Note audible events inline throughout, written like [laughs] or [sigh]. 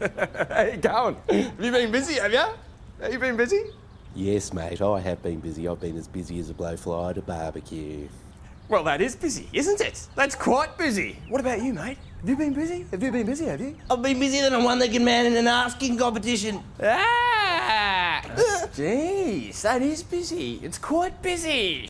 [laughs] hey, Cowan, have you been busy, have you? Have you been busy? Yes, mate, I have been busy. I've been as busy as a blowfly at a barbecue. Well, that is busy, isn't it? That's quite busy. What about you, mate? Have you been busy? Have you been busy, have you? I've been busier than a one-legged man in an asking competition. Ah! [laughs] Jeez, that is busy. It's quite busy.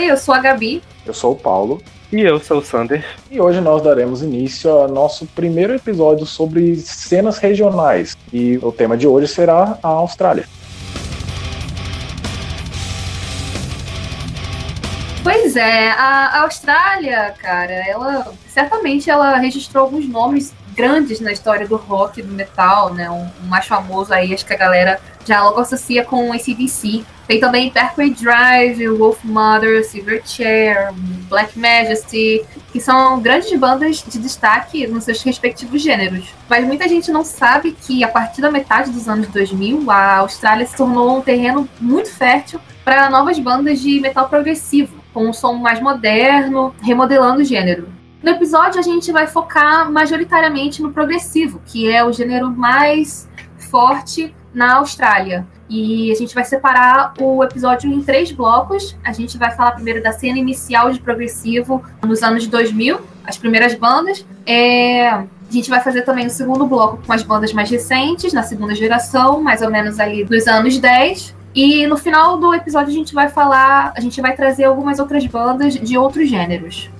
Oi, eu sou a Gabi. Eu sou o Paulo. E eu sou o Sander. E hoje nós daremos início ao nosso primeiro episódio sobre cenas regionais. E o tema de hoje será a Austrália. Pois é, a a Austrália, cara, ela certamente ela registrou alguns nomes grandes na história do rock, do metal, né? Um, um mais famoso aí, acho que a galera já logo associa com o ACDC. Tem também Parkway Drive, Wolf Mother, Silverchair, Black Majesty, que são grandes bandas de destaque nos seus respectivos gêneros. Mas muita gente não sabe que a partir da metade dos anos 2000, a Austrália se tornou um terreno muito fértil para novas bandas de metal progressivo, com um som mais moderno, remodelando o gênero. No episódio, a gente vai focar majoritariamente no progressivo, que é o gênero mais forte na Austrália. E a gente vai separar o episódio em três blocos. A gente vai falar primeiro da cena inicial de progressivo nos anos 2000, as primeiras bandas. É, A gente vai fazer também o segundo bloco com as bandas mais recentes, na segunda geração, mais ou menos ali dos anos 10. E no final do episódio a gente vai falar, a gente vai trazer algumas outras bandas de outros gêneros.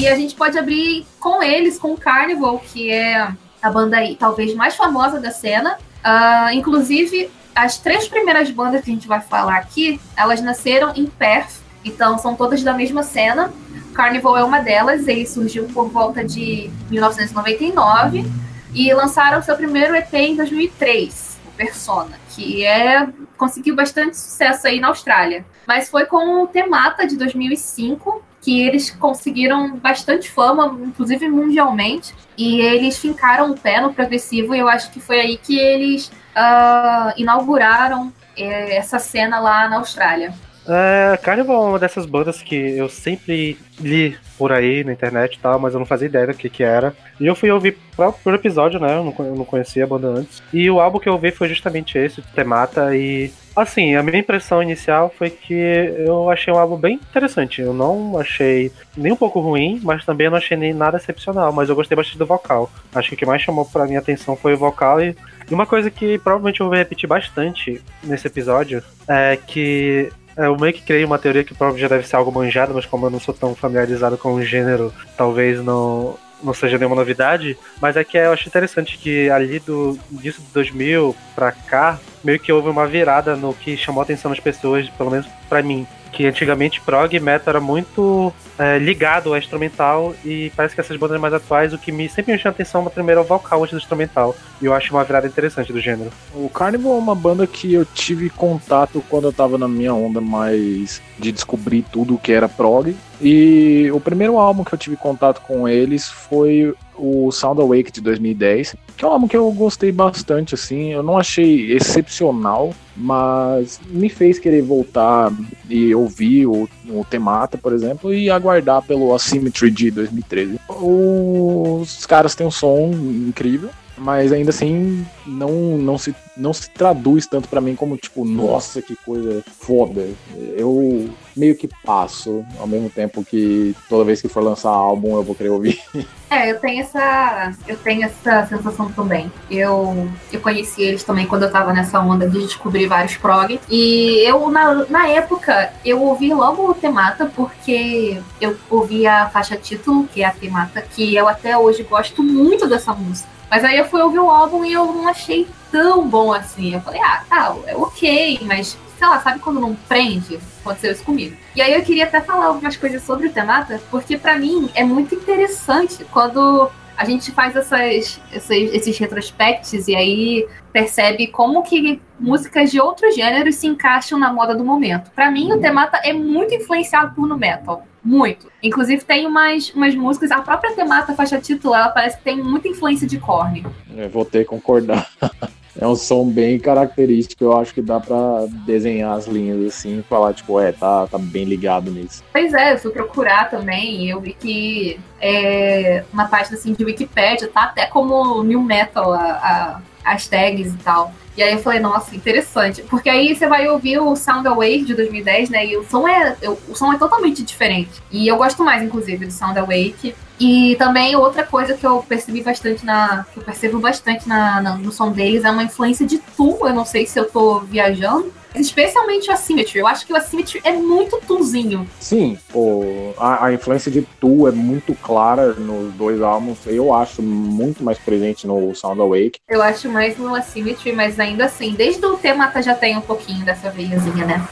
E a gente pode abrir com eles, com o Carnival, que é a banda aí talvez mais famosa da cena. Ah, inclusive, as três primeiras bandas que a gente vai falar aqui, elas nasceram em Perth, então são todas da mesma cena. Carnival é uma delas, ele surgiu por volta de 1999 e lançaram seu primeiro EP em 2003, o Persona, que é conseguiu bastante sucesso aí na Austrália. Mas foi com o Temata de 2005 que eles conseguiram bastante fama, inclusive mundialmente, e eles fincaram o pé no progressivo, e eu acho que foi aí que eles ah, inauguraram eh, essa cena lá na Austrália. É, Carnival é uma dessas bandas que eu sempre li por aí na internet e tal, mas eu não fazia ideia do que que era. E eu fui ouvir pro, pro episódio, né? Eu não, eu não conhecia a banda antes. E o álbum que eu ouvi foi justamente esse, Temata, e assim, a minha impressão inicial foi que eu achei um álbum bem interessante. Eu não achei nem um pouco ruim, mas também não achei nem nada excepcional, mas eu gostei bastante do vocal. Acho que o que mais chamou pra minha atenção foi o vocal e e uma coisa que provavelmente eu vou repetir bastante nesse episódio é que eu meio que criei uma teoria que provavelmente já deve ser algo manjado, mas como eu não sou tão familiarizado com o gênero, talvez não, não seja nenhuma novidade. Mas é que eu acho interessante que ali do disso de 2000 pra cá, meio que houve uma virada no que chamou a atenção das pessoas, pelo menos pra mim. Que antigamente prog e metal era muito é, ligado ao instrumental e parece que essas bandas mais atuais, o que me sempre me chama atenção primeiro é o vocal antes do instrumental. E eu acho uma virada interessante do gênero. O Carnival é uma banda que eu tive contato quando eu tava na minha onda mais de descobrir tudo que era prog. E o primeiro álbum que eu tive contato com eles foi o Sound Awake de 2010, que é um álbum que eu gostei bastante, assim. Eu não achei excepcional, mas me fez querer voltar e ouvir o, o Temata, por exemplo, e aguardar pelo Asymmetry de 2013. Os caras têm um som incrível. Mas ainda assim não, não, se, não se traduz tanto pra mim como tipo, nossa, que coisa foda. Eu meio que passo, ao mesmo tempo que toda vez que for lançar álbum eu vou querer ouvir. [laughs] É, eu tenho essa. Eu tenho essa sensação também. Eu, eu conheci eles também quando eu tava nessa onda de descobrir vários prog. E eu, na, na época, eu ouvi logo o Temata, porque eu ouvi a faixa título, que é a Temata, que eu até hoje gosto muito dessa música. Mas aí eu fui ouvir o álbum e eu não achei tão bom assim. Eu falei, ah, tá, é ok, mas sei lá, sabe quando não prende? Aconteceu isso comigo. E aí eu queria até falar algumas coisas sobre o Temata, porque para mim é muito interessante quando a gente faz essas, esses, esses retrospectos e aí percebe como que músicas de outros gêneros se encaixam na moda do momento. Para mim, o Temata é muito influenciado por no metal. Muito. Inclusive, tem umas, umas músicas, a própria Temata, faixa título, ela parece que tem muita influência de Korn. Eu vou ter que concordar. [laughs] É um som bem característico, eu acho que dá pra desenhar as linhas assim e falar, tipo, é, tá, tá bem ligado nisso. Pois é, eu fui procurar também eu vi que é, uma página assim de Wikipedia tá até como New Metal a, a, as tags e tal. E aí eu falei, nossa, interessante. Porque aí você vai ouvir o Sound Away de 2010, né? E o som é, o som é totalmente diferente. E eu gosto mais, inclusive, do Sound Awake. E também outra coisa que eu percebi bastante na. que eu percebo bastante na, na, no som deles é uma influência de Tu. Eu não sei se eu tô viajando. Especialmente o Asymmetry. Eu acho que o Asymmetry é muito tuzinho. Sim, pô, a, a, influência de Tu é muito clara nos dois álbuns. Eu acho muito mais presente no Sound Awake. Eu acho mais no Asymmetry, mas ainda assim, desde o Temata já tem um pouquinho dessa veiazinha, né?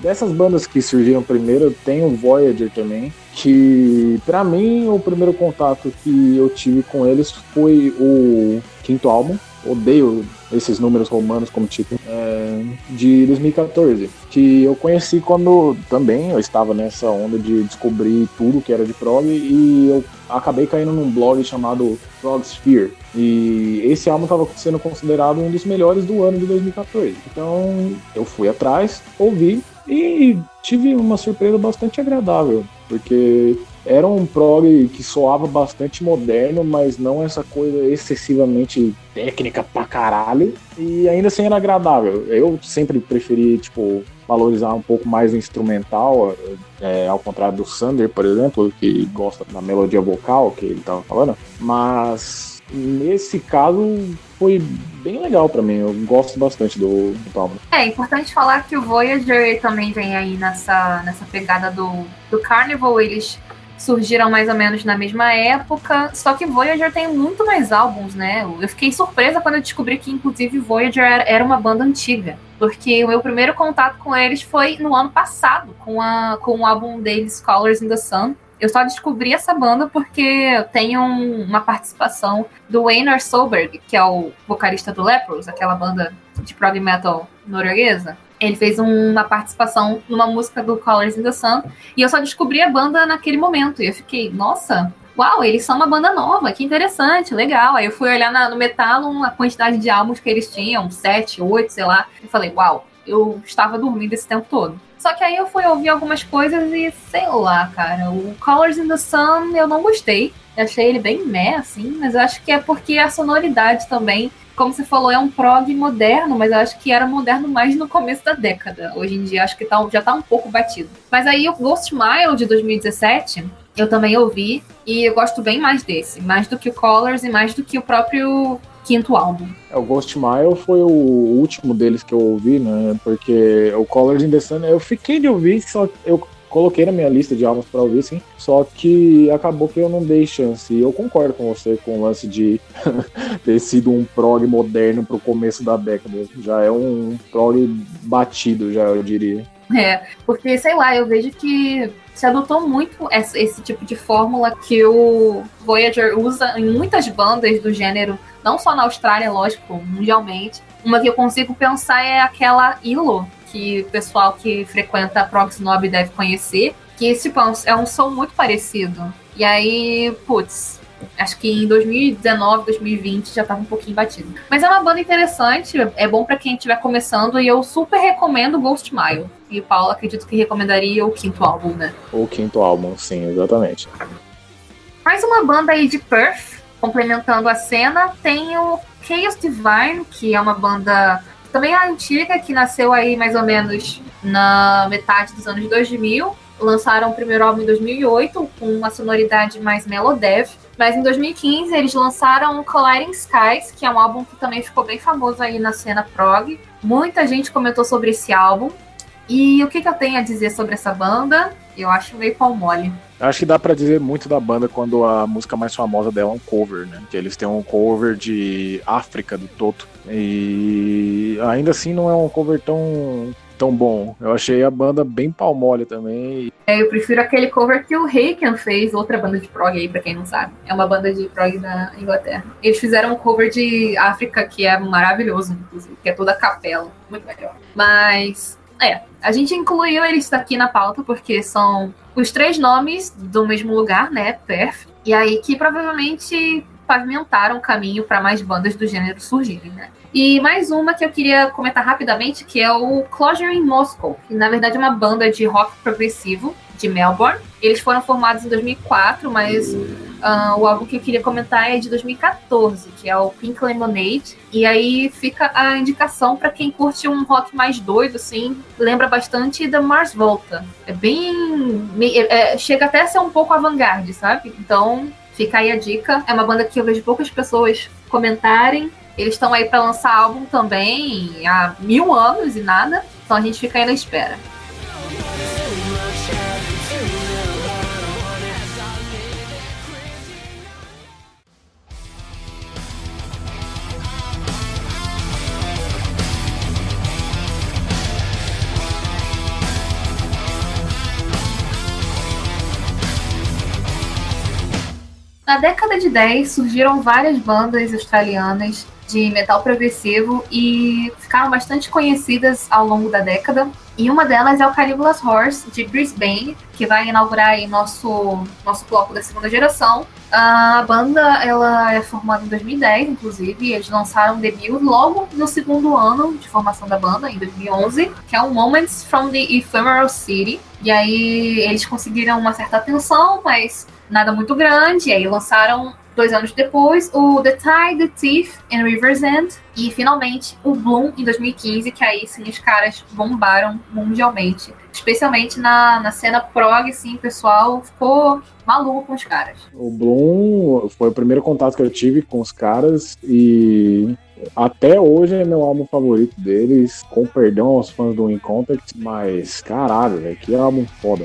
Dessas bandas que surgiram primeiro, tem o Voyager também, que para mim o primeiro contato que eu tive com eles foi o quinto álbum, odeio esses números romanos como título, é, de 2014, que eu conheci quando também eu estava nessa onda de descobrir tudo que era de prog e eu acabei caindo num blog chamado Progsphere. E esse álbum estava sendo considerado um dos melhores do ano de 2014. Então eu fui atrás, ouvi e tive uma surpresa bastante agradável, porque era um prog que soava bastante moderno, mas não essa coisa excessivamente técnica pra caralho. E ainda assim era agradável. Eu sempre preferi, tipo, valorizar um pouco mais o instrumental, é, ao contrário do Sander, por exemplo, que gosta da melodia vocal que ele tava falando. Mas nesse caso foi bem legal para mim. Eu gosto bastante do, do álbum. É importante falar que o Voyager também vem aí nessa, nessa pegada do, do Carnival. Eles surgiram mais ou menos na mesma época, só que Voyager tem muito mais álbuns, né? Eu fiquei surpresa quando eu descobri que, inclusive, Voyager era uma banda antiga. Porque o meu primeiro contato com eles foi no ano passado, com, a, com o álbum deles, Colors in the Sun. Eu só descobri essa banda porque tem um, uma participação do Einar Solberg, que é o vocalista do Lepros, aquela banda de prog metal norueguesa. Ele fez uma participação numa música do Colors in the Sun. E eu só descobri a banda naquele momento. E eu fiquei, nossa, uau, eles são uma banda nova, que interessante, legal. Aí eu fui olhar na, no Metal a quantidade de álbuns que eles tinham, sete, oito, sei lá. E falei, uau, eu estava dormindo esse tempo todo. Só que aí eu fui ouvir algumas coisas e sei lá, cara. O Colors in the Sun eu não gostei. Achei ele bem meh, assim, mas eu acho que é porque a sonoridade também como você falou, é um prog moderno, mas eu acho que era moderno mais no começo da década. Hoje em dia acho que tá, já tá um pouco batido. Mas aí o Ghost Mile de 2017, eu também ouvi e eu gosto bem mais desse, mais do que o Colors e mais do que o próprio quinto álbum. É, o Ghost Mile foi o último deles que eu ouvi, né? Porque o Colors in the Sun, eu fiquei de ouvir, só eu coloquei na minha lista de álbuns para ouvir, sim. Só que acabou que eu não dei chance. E eu concordo com você com o lance de [laughs] ter sido um prog moderno pro começo da década. Já é um prog batido, já eu diria. É, porque sei lá, eu vejo que se adotou muito esse, tipo de fórmula que o Voyager usa em muitas bandas do gênero, não só na Austrália, lógico, mundialmente. Uma que eu consigo pensar é aquela Ilo, que o pessoal que frequenta a Prog Snob deve conhecer, que esse tipo, é um som muito parecido. E aí, putz, acho que em 2019, 2020 já tava um pouquinho batido. Mas é uma banda interessante, é bom para quem estiver começando e eu super recomendo Ghost Mile. E o Paulo acredito que recomendaria o quinto álbum, né? O quinto álbum, sim, exatamente. Mais uma banda aí de Perth, complementando a cena, tem o Chaos Divine, que é uma banda também é antiga, que nasceu aí mais ou menos na metade dos anos 2000. Lançaram o primeiro álbum em 2008, com uma sonoridade mais melodev. Mas em 2015 eles lançaram Colliding Skies, que é um álbum que também ficou bem famoso aí na cena prog. Muita gente comentou sobre esse álbum. E o que, que eu tenho a dizer sobre essa banda? Eu acho meio pau mole. Acho que dá para dizer muito da banda quando a música mais famosa dela é um cover, né? Que eles têm um cover de África do Toto. E ainda assim não é um cover tão tão bom. Eu achei a banda bem palmole também. É, eu prefiro aquele cover que o Reiken fez, outra banda de prog aí, pra quem não sabe. É uma banda de prog da Inglaterra. Eles fizeram um cover de África que é maravilhoso, inclusive, que é toda capela. Muito melhor. Mas, é, a gente incluiu eles aqui na pauta porque são os três nomes do mesmo lugar, né? Perth. E aí que provavelmente pavimentaram o caminho para mais bandas do gênero surgirem, né? E mais uma que eu queria comentar rapidamente, que é o Closure in Moscow, que na verdade é uma banda de rock progressivo de Melbourne. Eles foram formados em 2004, mas uh, o álbum que eu queria comentar é de 2014, que é o Pink Lemonade. E aí fica a indicação para quem curte um rock mais doido, assim, lembra bastante da Mars Volta. É bem. É, chega até a ser um pouco avant-garde, sabe? Então fica aí a dica. É uma banda que eu vejo poucas pessoas comentarem. Eles estão aí para lançar álbum também há mil anos e nada. Então a gente fica aí na espera. Na década de 10 surgiram várias bandas australianas de metal progressivo e ficaram bastante conhecidas ao longo da década. E uma delas é o Caligula's Horse, de Brisbane, que vai inaugurar aí nosso, nosso bloco da segunda geração. A banda ela é formada em 2010, inclusive, eles lançaram um debut logo no segundo ano de formação da banda, em 2011, que é o Moments from the Ephemeral City. E aí eles conseguiram uma certa atenção, mas nada muito grande. E aí lançaram dois anos depois, o The Tide, The Thief and River's End. E finalmente o Bloom em 2015, que aí sim os caras bombaram mundialmente. Especialmente na, na cena prog, assim, o pessoal ficou maluco com os caras. O Bloom foi o primeiro contato que eu tive com os caras e até hoje é meu álbum favorito deles, com perdão aos fãs do In Contact, mas caralho, velho, que álbum foda.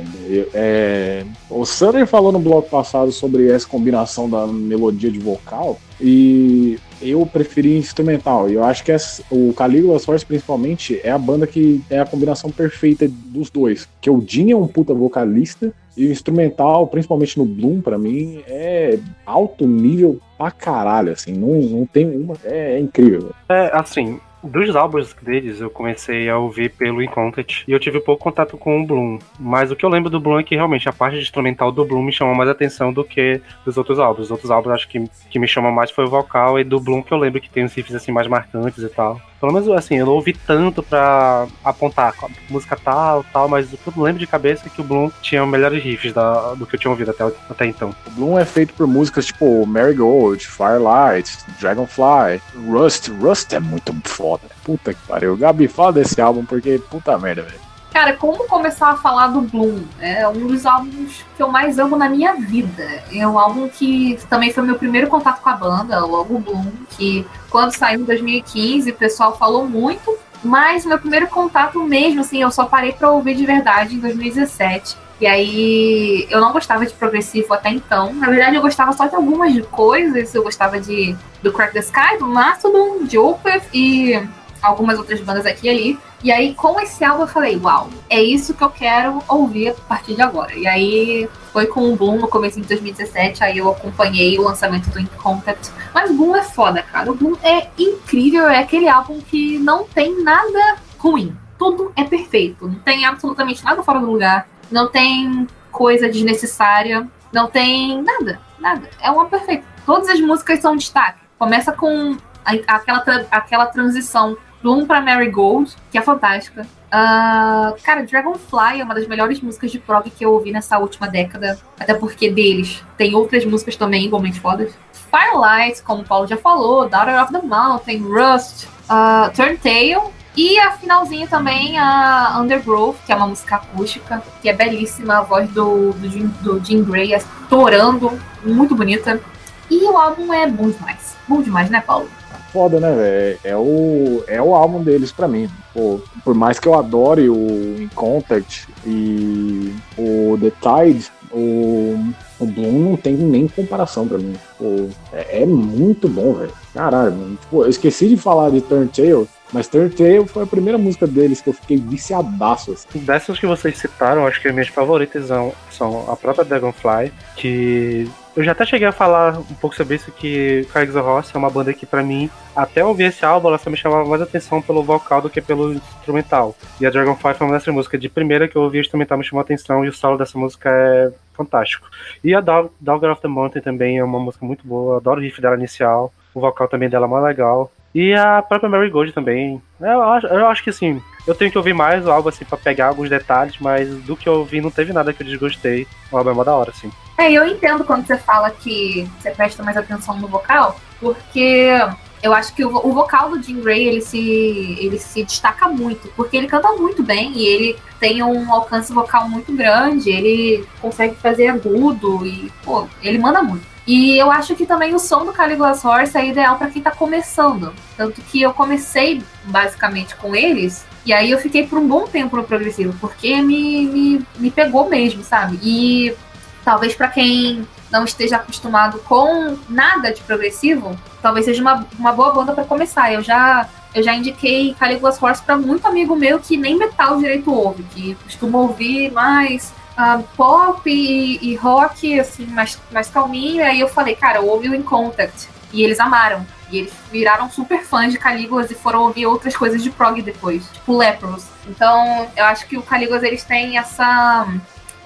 É, o Sutter falou no bloco passado sobre essa combinação da melodia de vocal e eu preferi instrumental. E eu acho que essa, o Caligula's Force, principalmente, é a banda que é a combinação perfeita dos dois. Que o Jim é um puta vocalista e o instrumental, principalmente no Bloom, para mim, é alto nível pra caralho, assim. Não, não tem uma. É, é incrível. É, assim, dos álbuns deles, eu comecei a ouvir pelo Incontent e eu tive pouco contato com o Bloom. Mas o que eu lembro do Bloom é que realmente a parte instrumental do Bloom me chamou mais atenção do que dos outros álbuns. Os outros álbuns acho que, que me chamam mais foi o vocal e do Bloom que eu lembro que tem uns riffs assim mais marcantes e tal. Pelo menos assim, eu não ouvi tanto pra apontar música tal, tal, mas o eu lembro de cabeça é que o Bloom tinha melhores riffs da, do que eu tinha ouvido até, até então. O Bloom é feito por músicas tipo Marigold, Firelight, Dragonfly, Rust. Rust é muito foda. Puta que pariu. Gabi, fala desse álbum porque puta merda, velho. Cara, como começar a falar do Bloom? É um dos álbuns que eu mais amo na minha vida. É um álbum que também foi meu primeiro contato com a banda, logo o Bloom, que quando saiu em 2015 o pessoal falou muito, mas meu primeiro contato mesmo, assim, eu só parei pra ouvir de verdade em 2017. E aí eu não gostava de progressivo até então. Na verdade, eu gostava só de algumas coisas. Eu gostava de do Crack the Sky, do Mastodon, de Opeth e algumas outras bandas aqui e ali. E aí, com esse álbum, eu falei, uau, é isso que eu quero ouvir a partir de agora. E aí, foi com o Boom no começo de 2017, aí eu acompanhei o lançamento do In Contact. Mas o Boom é foda, cara. O Boom é incrível, é aquele álbum que não tem nada ruim. Tudo é perfeito. Não tem absolutamente nada fora do lugar. Não tem coisa desnecessária. Não tem nada, nada. É uma perfeita. Todas as músicas são destaque. Começa com aquela, aquela transição Bloom pra Marigold, que é fantástica. Uh, cara, Dragonfly é uma das melhores músicas de prog que eu ouvi nessa última década. Até porque deles tem outras músicas também igualmente fodas. Firelight, como o Paulo já falou, Daughter of the Mountain, Rust, uh, Turntail. E a finalzinha também, a Undergrowth, que é uma música acústica, que é belíssima, a voz do, do, Jim, do Jim Gray estourando, muito bonita. E o álbum é bom demais. Bom demais, né, Paulo? Foda, né, velho? É o, é o álbum deles pra mim. Pô, por mais que eu adore o In Contact e o The Tide, o, o Bloom não tem nem comparação pra mim. Pô, é, é muito bom, velho. Caralho, tipo, eu esqueci de falar de Turntail, mas Turntail foi a primeira música deles que eu fiquei viciadaço. Assim. Dessas que vocês citaram, acho que as minhas favoritas são, são a própria Dragonfly, que eu já até cheguei a falar um pouco sobre isso, que Carlos Ross é uma banda que, para mim, até ouvir esse álbum, ela só me chamava mais atenção pelo vocal do que pelo instrumental. E a Dragonfly foi uma dessas músicas. De primeira que eu ouvi o instrumental me chamou a atenção e o solo dessa música é fantástico. E a Dog, Dogger of the Mountain também é uma música muito boa, adoro o riff dela inicial, o vocal também dela é mais legal. E a própria Mary Gold também. Eu acho, eu acho que assim, eu tenho que ouvir mais o álbum assim pra pegar alguns detalhes, mas do que eu ouvi não teve nada que eu desgostei. O álbum é mó da hora, assim. É, eu entendo quando você fala que você presta mais atenção no vocal, porque eu acho que o, o, vocal do Jim Gray ele se, ele se destaca muito, porque ele canta muito bem e ele tem um alcance vocal muito grande, ele consegue fazer agudo e, pô, ele manda muito. E eu acho que também o som do Caligula's Horse é ideal para quem tá começando. Tanto que eu comecei basicamente com eles, e aí eu fiquei por um bom tempo no progressivo, porque me, me, me pegou mesmo, sabe? E talvez para quem não esteja acostumado com nada de progressivo, talvez seja uma, uma boa banda para começar. Eu já eu já indiquei Caligula's Horse para muito amigo meu que nem metal direito ouve, que costuma ouvir mais pop e, e, rock, assim, mais, mais calminho. E aí eu falei, cara, ouve o In Contact. E eles amaram. E eles viraram super fãs de Calígulas e foram ouvir outras coisas de prog depois, tipo Lepros. Então, eu acho que o Calígulas eles têm essa,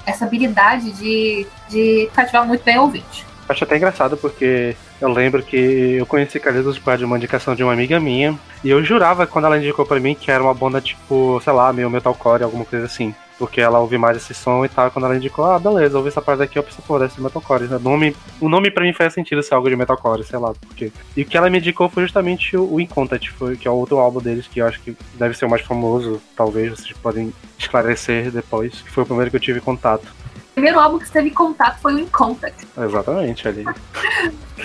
essa habilidade de, de cativar muito bem o ouvinte. Acho até engraçado porque eu lembro que eu conheci Calígulas por causa de uma indicação de uma amiga minha. E eu jurava quando ela indicou para mim que era uma banda tipo, sei lá, meio metalcore, alguma coisa assim porque ela ouve mais esse som e tal. Quando ela indicou, ah, beleza, ouvi essa parte aqui, eu pensei, pô, deve ser metalcore. O nome, o nome pra mim faz sentido ser algo de metalcore, sei lá, porque. E o que ela me indicou foi justamente o, o Incontact, foi, que é o outro álbum deles, que eu acho que deve ser o mais famoso, talvez, vocês podem esclarecer depois, que foi o primeiro que eu tive contato. O primeiro álbum que você teve contato foi o In Contact. Exatamente, ali.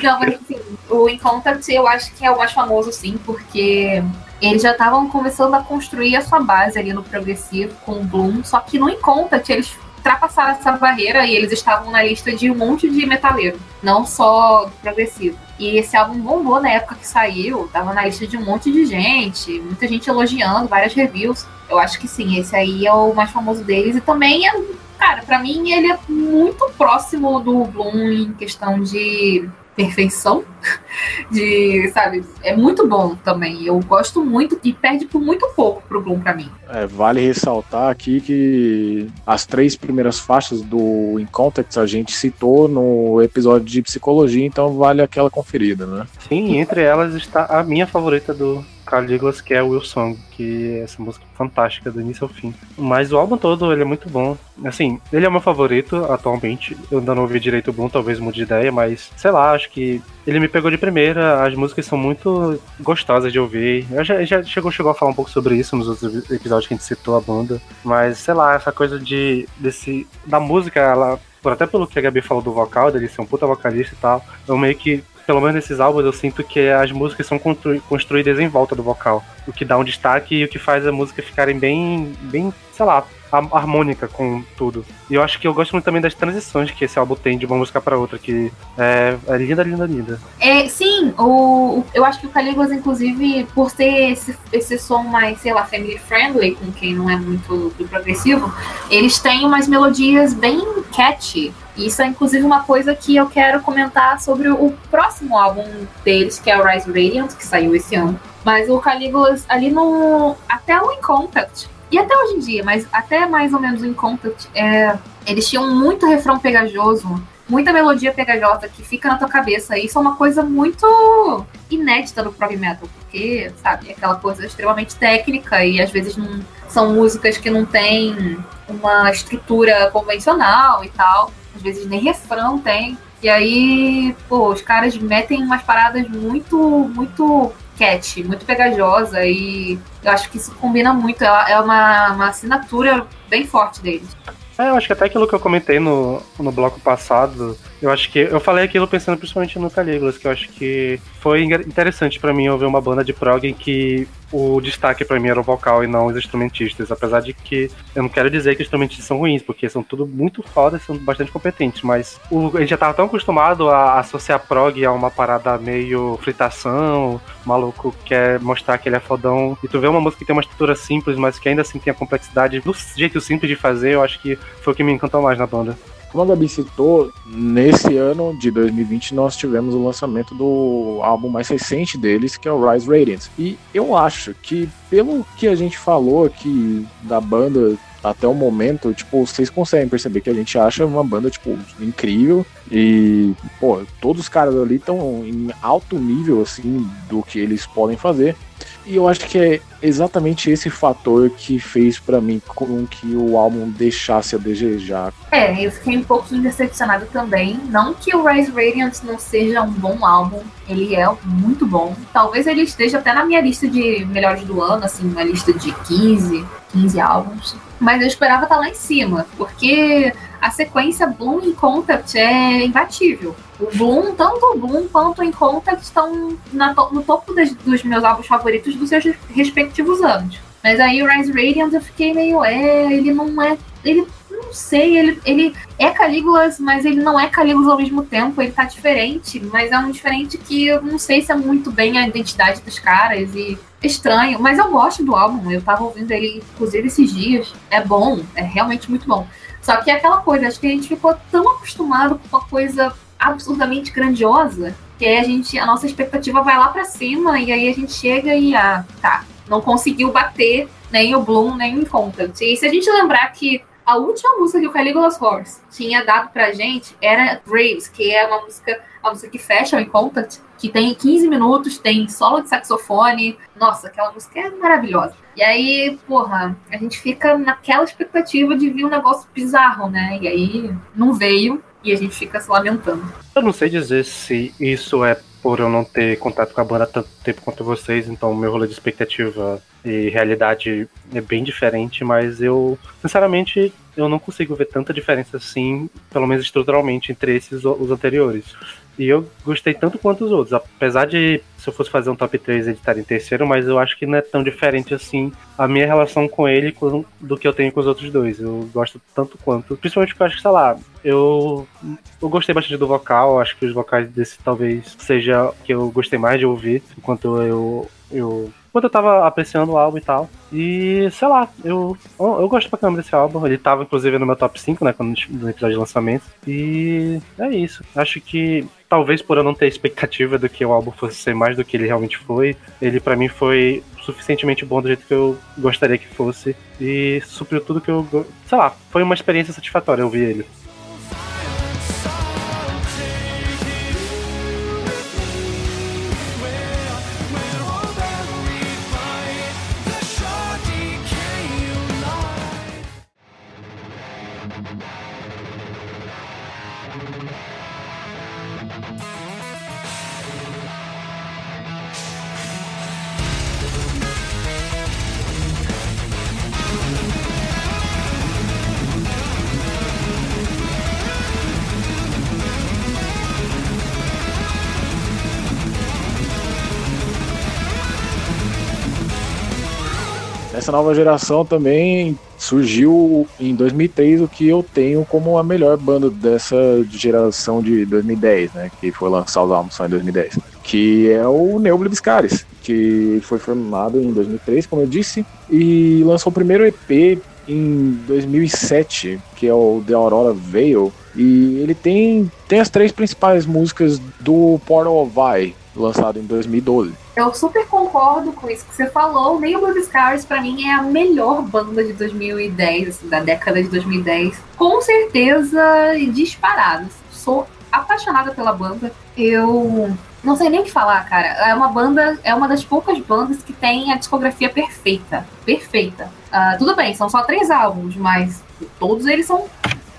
Não, mas assim, o In Contact eu acho que é o mais famoso, sim, porque eles já estavam começando a construir a sua base ali no progressivo com o Bloom, só que no In Contact eles ultrapassaram essa barreira e eles estavam na lista de um monte de metaleiro, não só do progressivo. E esse álbum bombou na época que saiu, tava na lista de um monte de gente, muita gente elogiando, várias reviews. Eu acho que sim, esse aí é o mais famoso deles e também é Cara, para mim ele é muito próximo do Bloom em questão de perfeição, de, sabe, é muito bom também. Eu gosto muito e perde por muito pouco pro Bloom para mim. É, vale ressaltar aqui que as três primeiras faixas do In Context a gente citou no episódio de psicologia, então vale aquela conferida, né? Sim, entre elas está a minha favorita do Caligula's, que é Will Song, que é essa música fantástica do início ao fim. Mas o álbum todo, ele é muito bom. Assim, ele é o meu favorito atualmente. Eu ainda não ouvi direito o Bloom, talvez mude de ideia, mas sei lá, acho que ele me pegou de primeira. As músicas são muito gostosas de ouvir. Eu já, já chegou, chegou a falar um pouco sobre isso nos outros episódios que a gente citou a banda. Mas sei lá, essa coisa de desse da música, ela por até pelo que a Gabi falou do vocal, dele ser um puta vocalista e tal, eu meio que pelo menos nesses álbuns, eu sinto que as músicas são construídas em volta do vocal. O que dá um destaque e o que faz a música ficarem bem, bem, sei lá, harmônica com tudo. E eu acho que eu gosto muito também das transições que esse álbum tem de uma música para outra, que é, é, linda, linda, linda. É, sim, o, eu acho que o Caligula's, inclusive, por ter esse, esse som mais, sei lá, family friendly, com quem não é muito do progressivo, eles têm umas melodias bem catchy. Isso é inclusive uma coisa que eu quero comentar sobre o próximo álbum deles, que é o Rise Radiant, que saiu esse ano. Mas o Caligula's ali no. Até o In Contact. E até hoje em dia, mas até mais ou menos o In Contact, é, eles tinham muito refrão pegajoso. muita melodia pegajosa que fica na tua cabeça. E isso é uma coisa muito inédita do prog metal, porque, sabe, é aquela coisa extremamente técnica e às vezes não são músicas que não têm uma estrutura convencional e tal. Às vezes nem refrão tem. E aí, pô, os caras metem umas paradas muito, muito cat, muito pegajosa e eu acho que isso combina muito. É é uma, uma assinatura bem forte deles. É, eu acho que até aquilo que eu comentei no, no bloco passado, eu acho que eu falei aquilo pensando principalmente no Calígulas, que eu acho que foi interessante para mim ouvir uma banda de prog que o destaque para mim era o vocal e não os instrumentistas, apesar de que eu não quero dizer que os instrumentistas são ruins, porque são tudo muito fodas, são bastante competentes, mas o, a gente já tava tão acostumado a associar prog a uma parada meio fritação, maluco quer mostrar que ele é fodão, e tu vê uma música que tem uma estrutura simples, mas que ainda assim tem a complexidade. Do jeito simples de fazer, eu acho que foi o que me encantou mais na banda. Como a Gabi citou, nesse ano de 2020 nós tivemos o lançamento do álbum mais recente deles, que é o Rise Radiant. E eu acho que, pelo que a gente falou aqui da banda até o momento, tipo, vocês conseguem perceber que a gente acha uma banda, tipo, incrível. E, pô, todos os caras ali estão em alto nível, assim, do que eles podem fazer. E eu acho que é exatamente esse fator que fez para mim com que o álbum deixasse a desejar. É, eu fiquei um pouco decepcionado também. Não que o Rise Radiant não seja um bom álbum, ele é muito bom. Talvez ele esteja até na minha lista de melhores do ano, assim, uma lista de 15, 15 álbuns. Mas eu esperava estar lá em cima, porque a sequência Bloom e Contact é imbatível. O Bloom, tanto o Bloom quanto o In Contact estão to no topo das, dos meus álbuns favoritos dos seus respectivos anos. Mas aí o Rise Radiant eu fiquei meio, é, ele não é. Ele não sei, ele, ele é Calígulas, mas ele não é Calígulas ao mesmo tempo, ele tá diferente, mas é um diferente que eu não sei se é muito bem a identidade dos caras e estranho, mas eu gosto do álbum, eu tava ouvindo ele inclusive esses dias, é bom, é realmente muito bom. Só que é aquela coisa, acho que a gente ficou tão acostumado com uma coisa absurdamente grandiosa que aí a gente, a nossa expectativa vai lá para cima e aí a gente chega e ah, tá, não conseguiu bater nem o Bloom nem o Content. E se a gente lembrar que a última música que o Caligula's Horse tinha dado pra gente era Graves, que é uma música, uma música que fecha o Incontant, que tem 15 minutos, tem solo de saxofone. Nossa, aquela música é maravilhosa. E aí, porra, a gente fica naquela expectativa de vir um negócio bizarro, né? E aí não veio e a gente fica se lamentando. Eu não sei dizer se isso é por eu não ter contato com a banda há tanto tempo quanto vocês, então meu rolê de expectativa e realidade é bem diferente, mas eu, sinceramente, eu não consigo ver tanta diferença assim, pelo menos estruturalmente, entre esses os anteriores. E eu gostei tanto quanto os outros. Apesar de, se eu fosse fazer um top 3, ele estar em terceiro, mas eu acho que não é tão diferente assim a minha relação com ele do que eu tenho com os outros dois. Eu gosto tanto quanto. Principalmente porque eu acho que, sei lá, eu, eu gostei bastante do vocal. Acho que os vocais desse talvez seja que eu gostei mais de ouvir, enquanto eu, eu quando eu tava apreciando o álbum e tal. E, sei lá, eu, eu gosto pra caramba desse álbum. Ele tava, inclusive, no meu top 5, né? Quando, no episódio de lançamento. E é isso. Acho que talvez por eu não ter expectativa do que o álbum fosse ser mais do que ele realmente foi, ele para mim foi suficientemente bom do jeito que eu gostaria que fosse. E supriu tudo que eu. Sei lá, foi uma experiência satisfatória ouvir ele. Essa nova geração também surgiu em 2003 o que eu tenho como a melhor banda dessa geração de 2010, né? Que foi lançar os álbuns só em 2010. Que é o Neoblibscaris, que foi formado em 2003, como eu disse, e lançou o primeiro EP em 2007, que é o The Aurora Veil. E ele tem, tem as três principais músicas do Portal of Vi, lançado em 2012. Eu super concordo com isso que você falou. Nem o Blue Scars, pra mim, é a melhor banda de 2010, assim, da década de 2010. Com certeza, disparado. sou apaixonada pela banda. Eu não sei nem o que falar, cara. É uma banda, é uma das poucas bandas que tem a discografia perfeita. Perfeita. Uh, tudo bem, são só três álbuns, mas todos eles são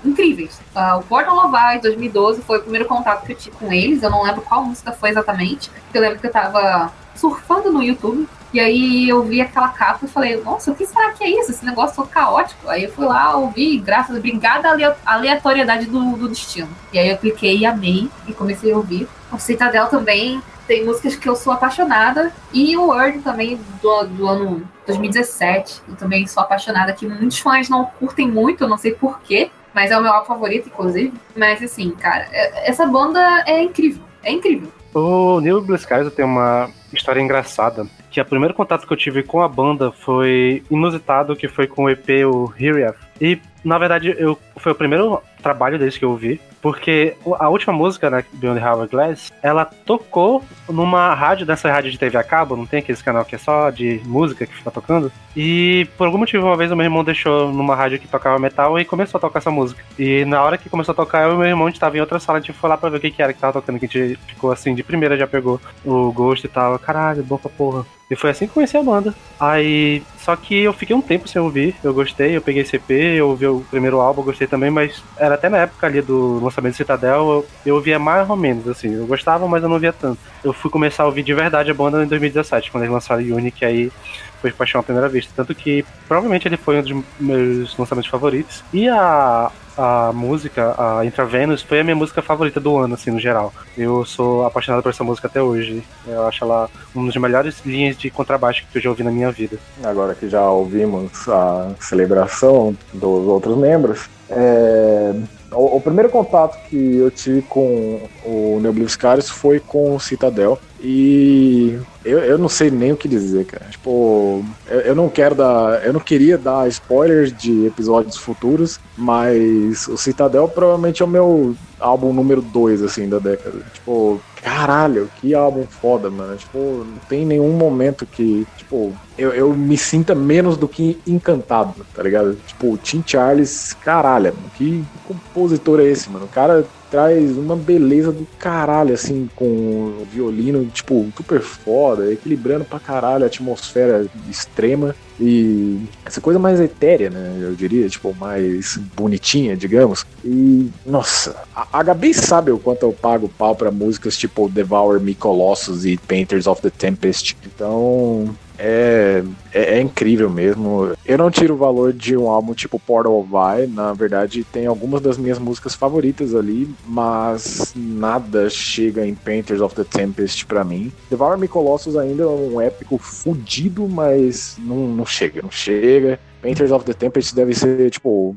incríveis. Uh, o of Ice 2012 foi o primeiro contato que eu tive com eles. Eu não lembro qual música foi exatamente. Eu lembro que eu tava surfando no YouTube. E aí eu vi aquela capa e falei, nossa, o que será que é isso? Esse negócio caótico. Aí eu fui lá, ouvi, graças, obrigada à aleatoriedade do, do destino. E aí eu cliquei e amei e comecei a ouvir. O Citadel também tem músicas que eu sou apaixonada. E o Word também, do, do ano 2017. Eu também sou apaixonada, que muitos fãs não curtem muito, eu não sei porquê. Mas é o meu álbum favorito, inclusive. Mas assim, cara, é, essa banda é incrível. É incrível. O Neil Bliskaiser tem uma história engraçada. Que o primeiro contato que eu tive com a banda foi inusitado, que foi com o EP, o Here E, na verdade, eu, foi o primeiro trabalho deles que eu ouvi. Porque a última música, né, Beyond the Glass, ela tocou numa rádio, dessa rádio de TV a cabo, não tem aquele canal que é só de música que fica tocando. E por algum motivo, uma vez o meu irmão deixou numa rádio que tocava metal e começou a tocar essa música. E na hora que começou a tocar, eu e meu irmão, a gente tava em outra sala, a gente foi lá pra ver o que, que era que tava tocando, que a gente ficou assim, de primeira já pegou o gosto e tal. Caralho, bom pra porra. E foi assim que conheci a banda. Aí, só que eu fiquei um tempo sem ouvir, eu gostei, eu peguei CP, eu ouvi o primeiro álbum, eu gostei também, mas era até na época ali do lançamento do Citadel, eu, eu ouvia mais ou menos, assim, eu gostava, mas eu não via tanto. Eu fui começar a ouvir de verdade a banda em 2017, quando eles lançaram Unique, aí foi paixão à primeira vista. Tanto que provavelmente ele foi um dos meus lançamentos favoritos. E a, a música, a Intravenous, foi a minha música favorita do ano, assim, no geral. Eu sou apaixonado por essa música até hoje. Eu acho ela uma das melhores linhas de contrabaixo que eu já ouvi na minha vida. Agora que já ouvimos a celebração dos outros membros, é... O, o, primeiro contato que eu tive com o Neobliviscaris foi com o Citadel. E eu, eu não sei nem o que dizer, cara. Tipo, eu, eu, não quero dar. Eu não queria dar spoilers de episódios futuros, mas o Citadel provavelmente é o meu álbum número 2, assim, da década. Tipo, caralho, que álbum foda, mano. Tipo, não tem nenhum momento que, tipo, eu, eu me sinta menos do que encantado, tá ligado? Tipo, Tim Charles, caralho, mano, que compositor é esse, mano? O cara traz uma beleza do caralho, assim, com o violino, tipo, super foda, equilibrando pra caralho a atmosfera extrema e essa coisa mais etérea, né? Eu diria, tipo, mais bonitinha, digamos. E, nossa, a, a Gabi sabe o quanto eu pago pau pra músicas tipo Devour Me Colossus e Painters of the Tempest. Então, é, é, é, incrível mesmo. Eu não tiro o valor de um álbum tipo Portal of Vai, na verdade tem algumas das minhas músicas favoritas ali, mas nada chega em Painters of the Tempest para mim. Devour Me Colossus ainda é um épico fudido, mas não, não chega, não chega. Painters of the Tempest deve ser, tipo,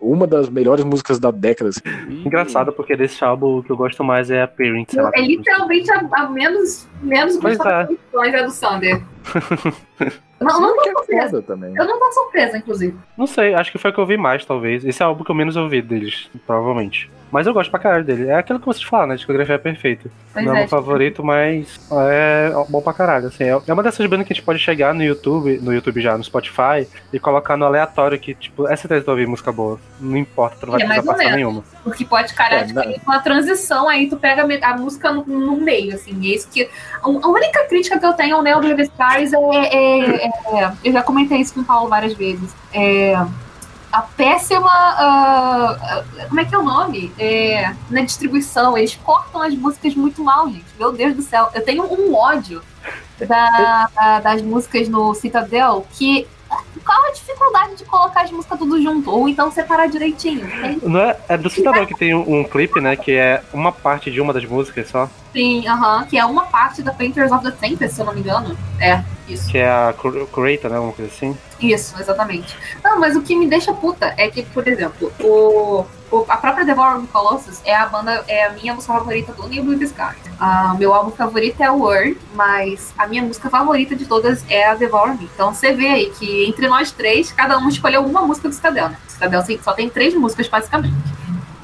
uma das melhores músicas da década. Assim. Engraçado, porque desse álbum o que eu gosto mais é a Parent. É literalmente a, a menos, menos gostada é. é do Sander. [laughs] Não, não tô é surpresa. também. Eu não tô surpresa, inclusive. Não sei, acho que foi o que eu vi mais, talvez. Esse é o álbum que eu menos ouvi deles, provavelmente. Mas eu gosto pra caralho dele. É aquilo que vocês falam, né? A discografia é perfeita. Pois não é, é meu favorito, mas é bom pra caralho. Assim, é uma dessas bandas que a gente pode chegar no YouTube, no YouTube já, no Spotify, e colocar no aleatório que, tipo, é certeza de ouvir música boa. Não importa, tu não vai é, precisar passar nenhuma. Porque pode, cara, é, tipo, uma transição, aí tu pega a música no, no meio, assim. E é isso que. A única crítica que eu tenho ao Neo River Stars é, é, é, Eu já comentei isso com o Paulo várias vezes. É a péssima. Uh, como é que é o nome? É, na distribuição. Eles cortam as músicas muito mal, gente. Meu Deus do céu. Eu tenho um ódio da, da, das músicas no Citadel que. Qual a dificuldade de colocar as músicas tudo junto? Ou então separar direitinho? Não é, é do Citadel que tem um, um clipe, né? Que é uma parte de uma das músicas só. Sim, aham. Uh -huh, que é uma parte da Painters of the Tempest, se eu não me engano. É, isso. Que é a Creator, né? Uma coisa assim. Isso, exatamente. Não, mas o que me deixa puta é que, por exemplo, o, o a própria Devour the Colossus é a banda, é a minha música favorita do New Blue Sky. Uh, meu álbum favorito é o Word, mas a minha música favorita de todas é a Devour Me. Então você vê aí que entre nós três, cada um escolheu uma música do Citadel, né? O Citadel só tem três músicas, basicamente.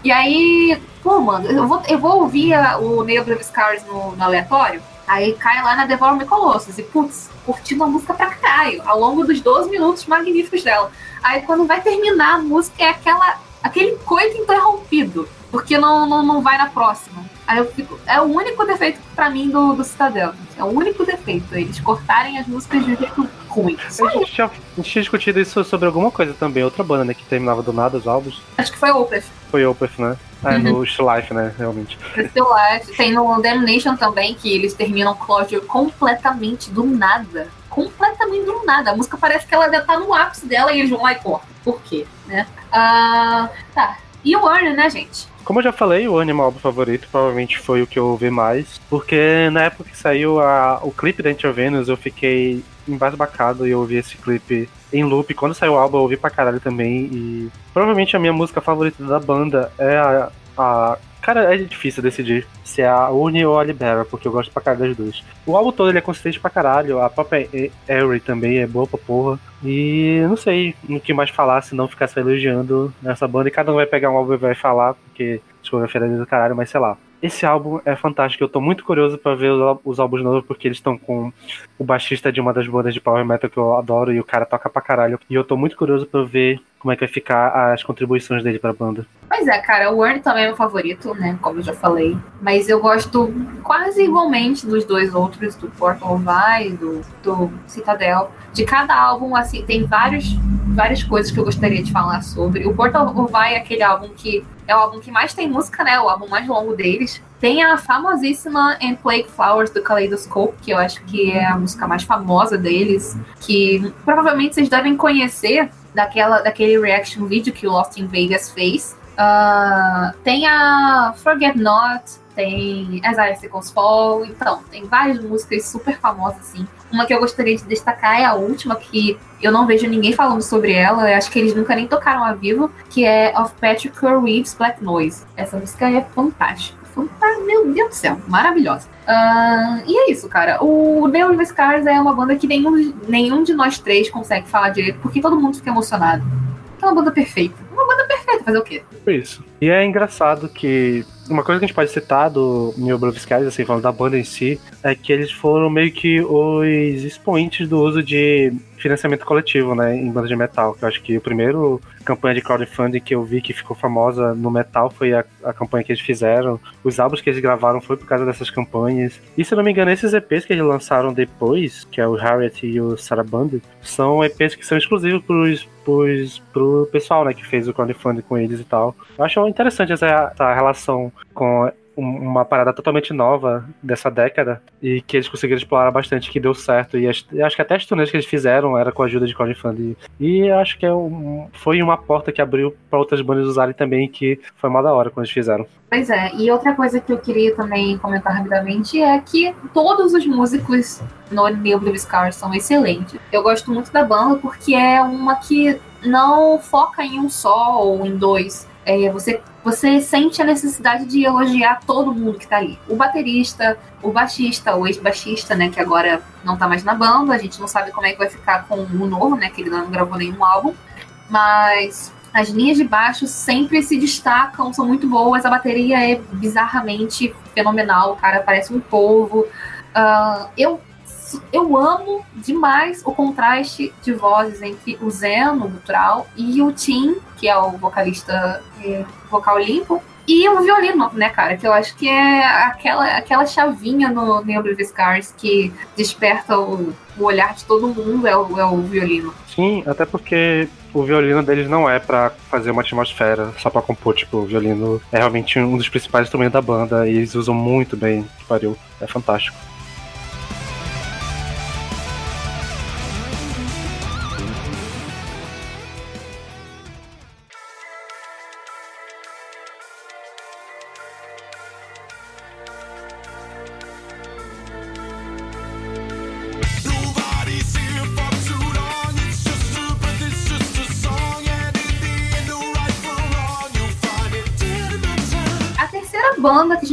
E aí, pô, mano, eu vou, eu vou ouvir a, o Neil Blue Scars no, no aleatório, aí cai lá na Devour Me Colossus e, putz, curtindo a música pra caralho, ao longo dos 12 minutos magníficos dela. Aí quando vai terminar a música é aquela aquele coito interrompido. Porque não, não, não vai na próxima. Aí eu fico. É o único defeito pra mim do, do Citadel. É o único defeito. Eles cortarem as músicas de um jeito ruim. Só A gente, tinha, a gente tinha discutido isso sobre alguma coisa também, outra banda, né, que terminava do nada os álbuns. Acho que foi Opeth. Foi Opeth, né? É, Uhum. no Life, né, realmente. Still Life. Tem no Damnation também, que eles terminam Closure completamente do nada. Completamente do nada. A música parece que ela já tá no ápice dela e eles vão lá e cortam. Por quê, né? Ah, tá. E o Warner, né, gente? Como eu já falei, o Animal álbum favorito provavelmente foi o que eu ouvi mais, porque na época que saiu a- o clipe da Enter Venus, eu fiquei embasbacado e eu ouvi esse clipe em loop. Quando saiu o álbum, eu ouvi pra caralho também, e provavelmente a minha música favorita da banda é a. a- Cara, é difícil decidir se é a Uni ou a Libera, porque eu gosto pra caralho das duas. O álbum todo ele é consistente pra caralho, a própria Airy também é boa pra porra. E não sei no que mais falar se não ficar só elogiando essa banda. E cada um vai pegar um álbum e vai falar, porque discografia é do caralho, mas sei lá. Esse álbum é fantástico. Eu tô muito curioso pra ver os, ál- os álbuns novos, porque eles estão com o baixista de uma das bandas de power metal que eu adoro e o cara toca pra caralho. E eu tô muito curioso pra ver como é que vai ficar as contribuições dele pra banda. Pois é, cara, o Warner também é meu favorito, né? Como eu já falei. Mas eu gosto quase igualmente dos dois outros, do Portal Vai, do, do Citadel. De cada álbum, assim, tem vários, várias coisas que eu gostaria de falar sobre. O Portal Vai é aquele álbum que é o álbum que mais tem música, né? O álbum mais longo deles. Tem a famosíssima And Plague Flowers do Kaleidoscope, que eu acho que é a música mais famosa deles, que provavelmente vocês devem conhecer daquela, daquele reaction vídeo que o Lost in Vegas fez. Ah, tem a Forget Not, tem As Icicles Fall, então, tem várias músicas super famosas, assim. Uma que eu gostaria de destacar é a última, que eu não vejo ninguém falando sobre ela, eu acho que eles nunca nem tocaram a vivo, que é Of Patrick Reeves Black Noise. Essa música é fantástica. Fantástica, meu Deus do céu, maravilhosa. Ah, e é isso, cara. O The Oliver Scars é uma banda que nenhum, nenhum de nós três consegue falar direito, porque todo mundo fica emocionado. É uma banda perfeita. Uma banda perfeita, fazer o quê? Foi isso. E é engraçado que uma coisa que a gente pode citar do New Brave Skies, assim, falando da banda em si, é que eles foram meio que os expoentes do uso de financiamento coletivo, né, em bandas de metal. Eu acho que o primeiro campanha de crowdfunding que eu vi que ficou famosa no metal foi a, a campanha que eles fizeram. Os álbuns que eles gravaram foi por causa dessas campanhas. E se eu não me engano, esses EPs que eles lançaram depois, que é o Harriet e o Saraband, são EPs que são exclusivos pros, pro pessoal, né, que fez o crowdfunding com eles e tal. Eu acho interessante essa, essa relação com uma parada totalmente nova dessa década e que eles conseguiram explorar bastante, que deu certo. E acho que até as turnês que eles fizeram era com a ajuda de crowdfunding. E acho que é um- foi uma porta que abriu para outras bandas usarem também, que foi uma da hora quando eles fizeram. Pois é, e outra coisa que eu queria também comentar rapidamente é que todos os músicos no New Blue Scars são excelentes. Eu gosto muito da banda porque é uma que não foca em um só ou em dois. É, você, você sente a necessidade de elogiar todo mundo que tá ali. O baterista, o baixista, o ex-baixista, né, que agora não tá mais na banda. A gente não sabe como é que vai ficar com o novo, né, que ele não gravou nenhum álbum. Mas as linhas de baixo sempre se destacam, são muito boas. A bateria é bizarramente fenomenal. O cara parece um povo. Ah, eu, eu amo demais o contraste de vozes entre o Zen, no gutural, e o Tim, que é o vocalista vocal limpo. E o violino, né, cara? Que eu acho que é aquela, aquela chavinha no Neil Scars que desperta o, o olhar de todo mundo, é o, é o violino. Sim, até porque o violino deles não é pra fazer uma atmosfera, só pra compor, tipo, o violino é realmente um dos principais instrumentos da banda e eles usam muito bem, que pariu, é fantástico.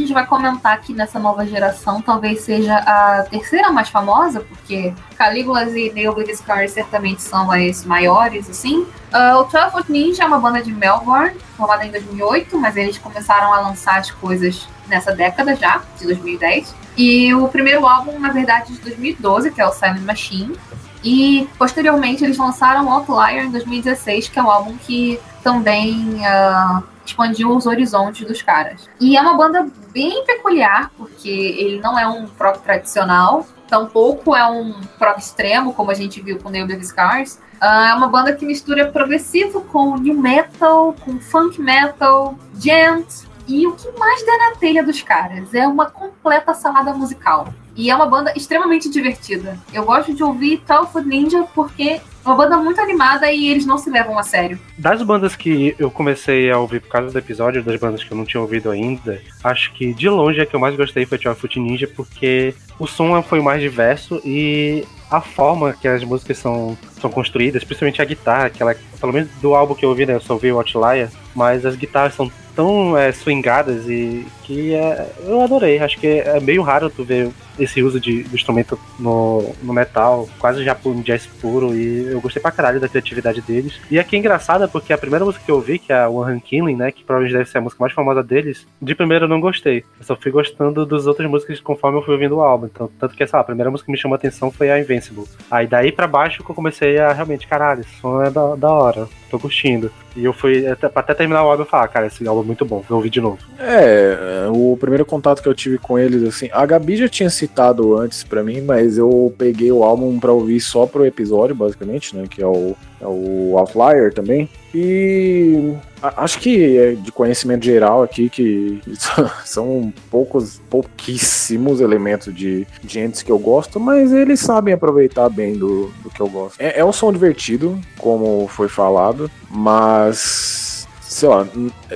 Gente vai comentar aqui nessa nova geração talvez seja a terceira mais famosa, porque Calígulas e Neil Scars certamente são as maiores, assim. Ah, o 12 Foot Ninja é uma banda de Melbourne, formada em 2008, mas eles começaram a lançar as coisas nessa década já, de 2010. E o primeiro álbum, na verdade, de 2012, que é o Silent Machine. E posteriormente eles lançaram Outlier em 2016, que é um álbum que também ah, expandiu os horizontes dos caras. E é uma banda bem peculiar, porque ele não é um prog tradicional, tampouco é um prog extremo, como a gente viu com Neil Davis Cars. Uh, é uma banda que mistura progressivo com new metal, com funk metal, gent, e o que mais der na telha dos caras é uma completa salada musical. E é uma banda extremamente divertida. Eu gosto de ouvir Tall Food Ninja porque uma banda muito animada e eles não se levam a sério. Das bandas que eu comecei a ouvir por causa do episódio, das bandas que eu não tinha ouvido ainda, acho que de longe a que eu mais gostei foi Tall Food Ninja porque o som foi mais diverso e a forma que as músicas são, são construídas, principalmente a guitarra, que ela, pelo menos do álbum que eu ouvi, né, eu só ouvi o Outlier, mas as guitarras são tão é, swingadas e que é, eu adorei. Acho que é meio raro tu ver esse uso de, instrumento no, no metal, quase já um jazz puro, e eu gostei pra caralho da criatividade deles. E aqui é engraçado porque a primeira música que eu ouvi, que é a One Hand Killing, né, que provavelmente deve ser a música mais famosa deles, de primeiro eu não gostei. Eu só fui gostando das outras músicas conforme eu fui ouvindo o álbum. Então, tanto que essa a primeira música que me chamou a atenção foi a Invincible. Aí daí pra baixo que eu comecei a realmente, caralho, esse som é da, da hora, tô curtindo. E eu fui, até, até terminar o álbum, eu falar, cara, esse álbum é muito bom, vou ouvir de novo. É, o primeiro contato que eu tive com eles, assim, a Gabi já tinha citado antes para mim, mas eu peguei o álbum para ouvir só pro episódio, basicamente, né, que é o, é o Outlier também. E acho que é de conhecimento geral aqui que [laughs] são poucos, pouquíssimos elementos de gente que eu gosto, mas eles sabem aproveitar bem do, do que eu gosto. É, é um som divertido, como foi falado, mas sei lá,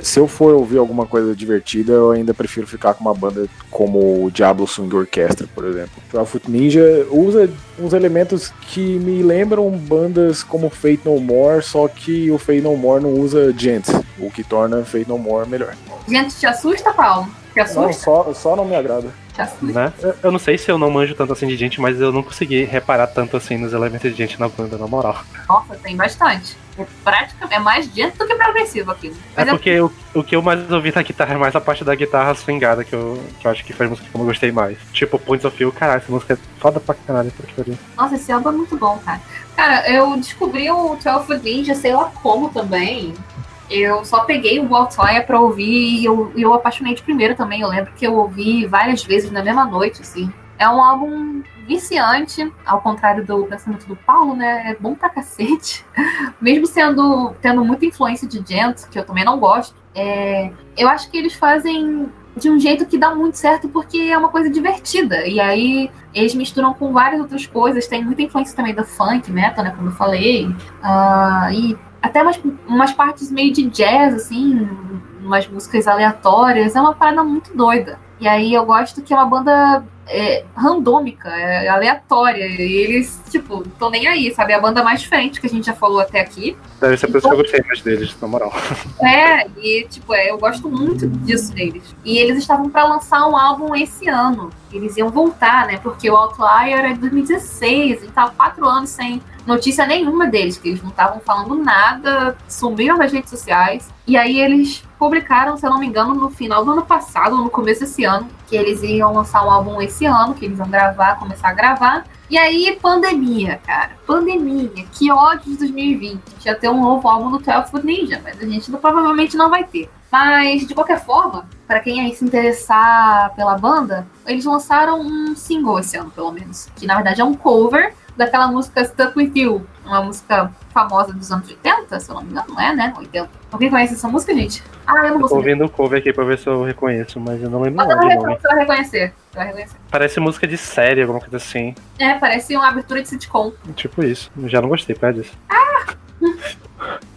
se eu for ouvir alguma coisa divertida, eu ainda prefiro ficar com uma banda como o Diablo Swing Orchestra, por exemplo. O Foot Ninja usa uns elementos que me lembram bandas como Fate No More, só que o Fate No More não usa gent, o que torna Fate No More melhor. Gente, te assusta, Paulo? Te assusta? Não, só, só não me agrada. Né? Eu não sei se eu não manjo tanto assim de gente, mas eu não consegui reparar tanto assim nos elementos de gente na banda, na moral. Nossa, tem bastante. É praticamente é mais gente do que progressivo aqui. é porque é... O, o que eu mais ouvi na guitarra é mais a parte da guitarra swingada, que eu, que eu acho que foi a música que eu gostei mais. Tipo, Points of View, caralho, essa música é foda pra caralho. Nossa, esse álbum é muito bom, cara. Cara, eu descobri o 12 Ninja, sei lá como também. Eu só peguei o Outlier pra ouvir e eu, eu apaixonei de primeiro também. Eu lembro que eu ouvi várias vezes na mesma noite, assim. É um álbum viciante, ao contrário do pensamento do Paulo, né? É bom pra cacete. [laughs] Mesmo sendo tendo muita influência de Gent, que eu também não gosto, é, eu acho que eles fazem de um jeito que dá muito certo porque é uma coisa divertida. E aí eles misturam com várias outras coisas. Tem muita influência também do funk, metal, né? Como eu falei. Uh, e até umas, umas partes meio de jazz, assim, umas músicas aleatórias. É uma parada muito doida. E aí eu gosto que é uma banda é, randômica, é aleatória. E eles, tipo, tô nem aí, sabe? É a banda mais diferente que a gente já falou até aqui. Deve ser por isso que eu gostei mais deles, na moral. É, e, tipo, é, eu gosto muito disso deles. E eles estavam para lançar um álbum esse ano. Eles iam voltar, né? Porque o Outlier é de 2016, e tava quatro anos sem notícia nenhuma deles, que eles não estavam falando nada, sumiram das redes sociais. E aí eles publicaram, se eu não me engano, no final do ano passado, no começo desse ano, que eles iam lançar um álbum esse ano, que eles iam gravar, começar a gravar. E aí, pandemia, cara. Pandemia. Que ódio de 2020. Já ter um novo álbum do 12 Foot Ninja, mas a gente provavelmente não vai ter. Mas, de qualquer forma, para quem aí se interessar pela banda, eles lançaram um single esse ano, pelo menos. Que na verdade é um cover daquela música Stuck With You, uma música famosa dos anos 80, se eu não me engano, não é, né? 80. Alguém conhece essa música, gente? Ah, eu não vou Tô ouvindo o cover aqui pra ver se eu reconheço, mas eu não lembro não, não Você vai reconhecer. Você vai reconhecer. Parece música de série, alguma coisa assim. É, parece uma abertura de sitcom. Tipo isso. Já não gostei, pede disso. Ah!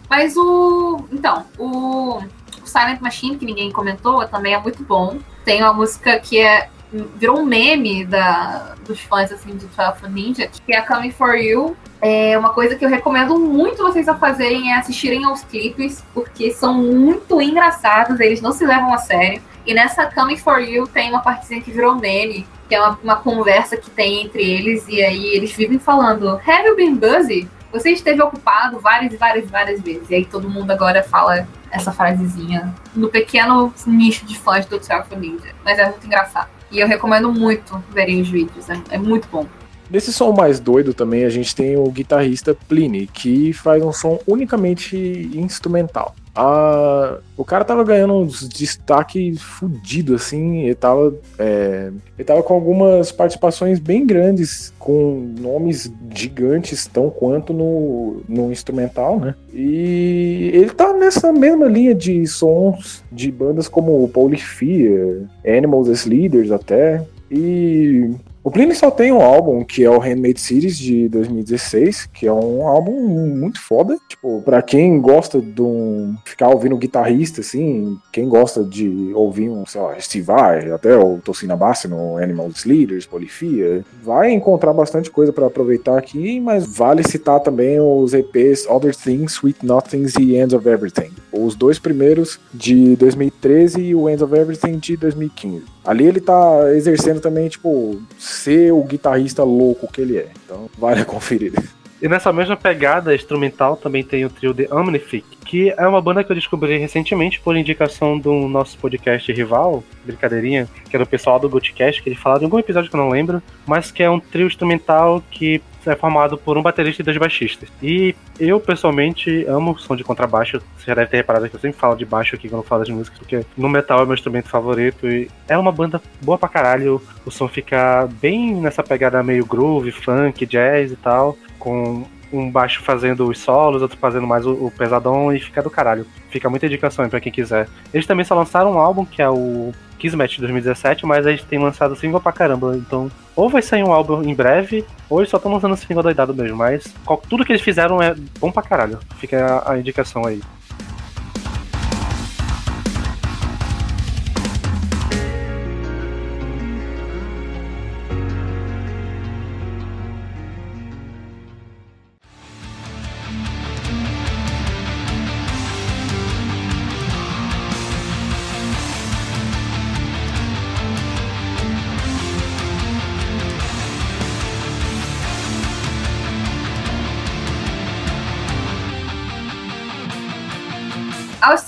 mas o... Então, o... o Silent Machine, que ninguém comentou, também é muito bom. Tem uma música que é virou um meme da, dos fãs assim de 12 Ninja, que é a Coming For You. É uma coisa que eu recomendo muito vocês a fazerem é assistirem aos clipes, porque são muito engraçados, eles não se levam a sério. E nessa Coming For You tem uma partezinha que virou meme, que é uma, uma conversa que tem entre eles, e aí eles vivem falando, Have you been busy? Você esteve ocupado várias várias várias vezes. E aí todo mundo agora fala essa frasezinha no pequeno nicho de fãs do 12 Ninja. Mas é muito engraçado. E eu recomendo muito verem os vídeos, é, é muito bom. Nesse som mais doido também a gente tem o guitarrista Pliny, que faz um som unicamente instrumental. A, o cara tava ganhando uns destaque fudido, assim. Ele tava, é, ele tava com algumas participações bem grandes, com nomes gigantes, tão quanto no, no instrumental, né? E ele tá nessa mesma linha de sons de bandas como Polifia, Animals as Leaders até. E o Pliny só tem um álbum que é o Handmade Series de 2016, que é um álbum muito foda. Tipo, pra quem gosta de um, ficar ouvindo guitarrista, assim, quem gosta de ouvir um, sei lá, Steve Vai, até o Tocina Bassi no Animals Leaders, Polifia, vai encontrar bastante coisa para aproveitar aqui, mas vale citar também os EPs Other Things, Sweet Nothings e Ends of Everything. Os dois primeiros de 2013 e o Ends of Everything de 2015. Ali ele tá exercendo também, tipo, ser o guitarrista louco que ele é. Então, vale [laughs] a conferida. E nessa mesma pegada instrumental também tem o trio The Omnific, que é uma banda que eu descobri recentemente por indicação do nosso podcast rival, brincadeirinha, que era o pessoal do Goldcast, que ele falou em algum episódio que eu não lembro, mas que é um trio instrumental que é formado por um baterista e dois baixistas. E eu, pessoalmente, amo o som de contrabaixo. Você já deve ter reparado que eu sempre falo de baixo aqui quando falo de música, porque no metal é meu instrumento favorito. E é uma banda boa pra caralho. O som fica bem nessa pegada meio groove, funk, jazz e tal, com um baixo fazendo os solos, outro fazendo mais o, o pesadão e fica do caralho. Fica muita indicação aí pra quem quiser. Eles também só lançaram um álbum que é o Kismet 2017, mas eles têm lançado single pra caramba. Então, ou vai sair um álbum em breve, ou eles só estão lançando single doidado mesmo. Mas tudo que eles fizeram é bom pra caralho. Fica a, a indicação aí.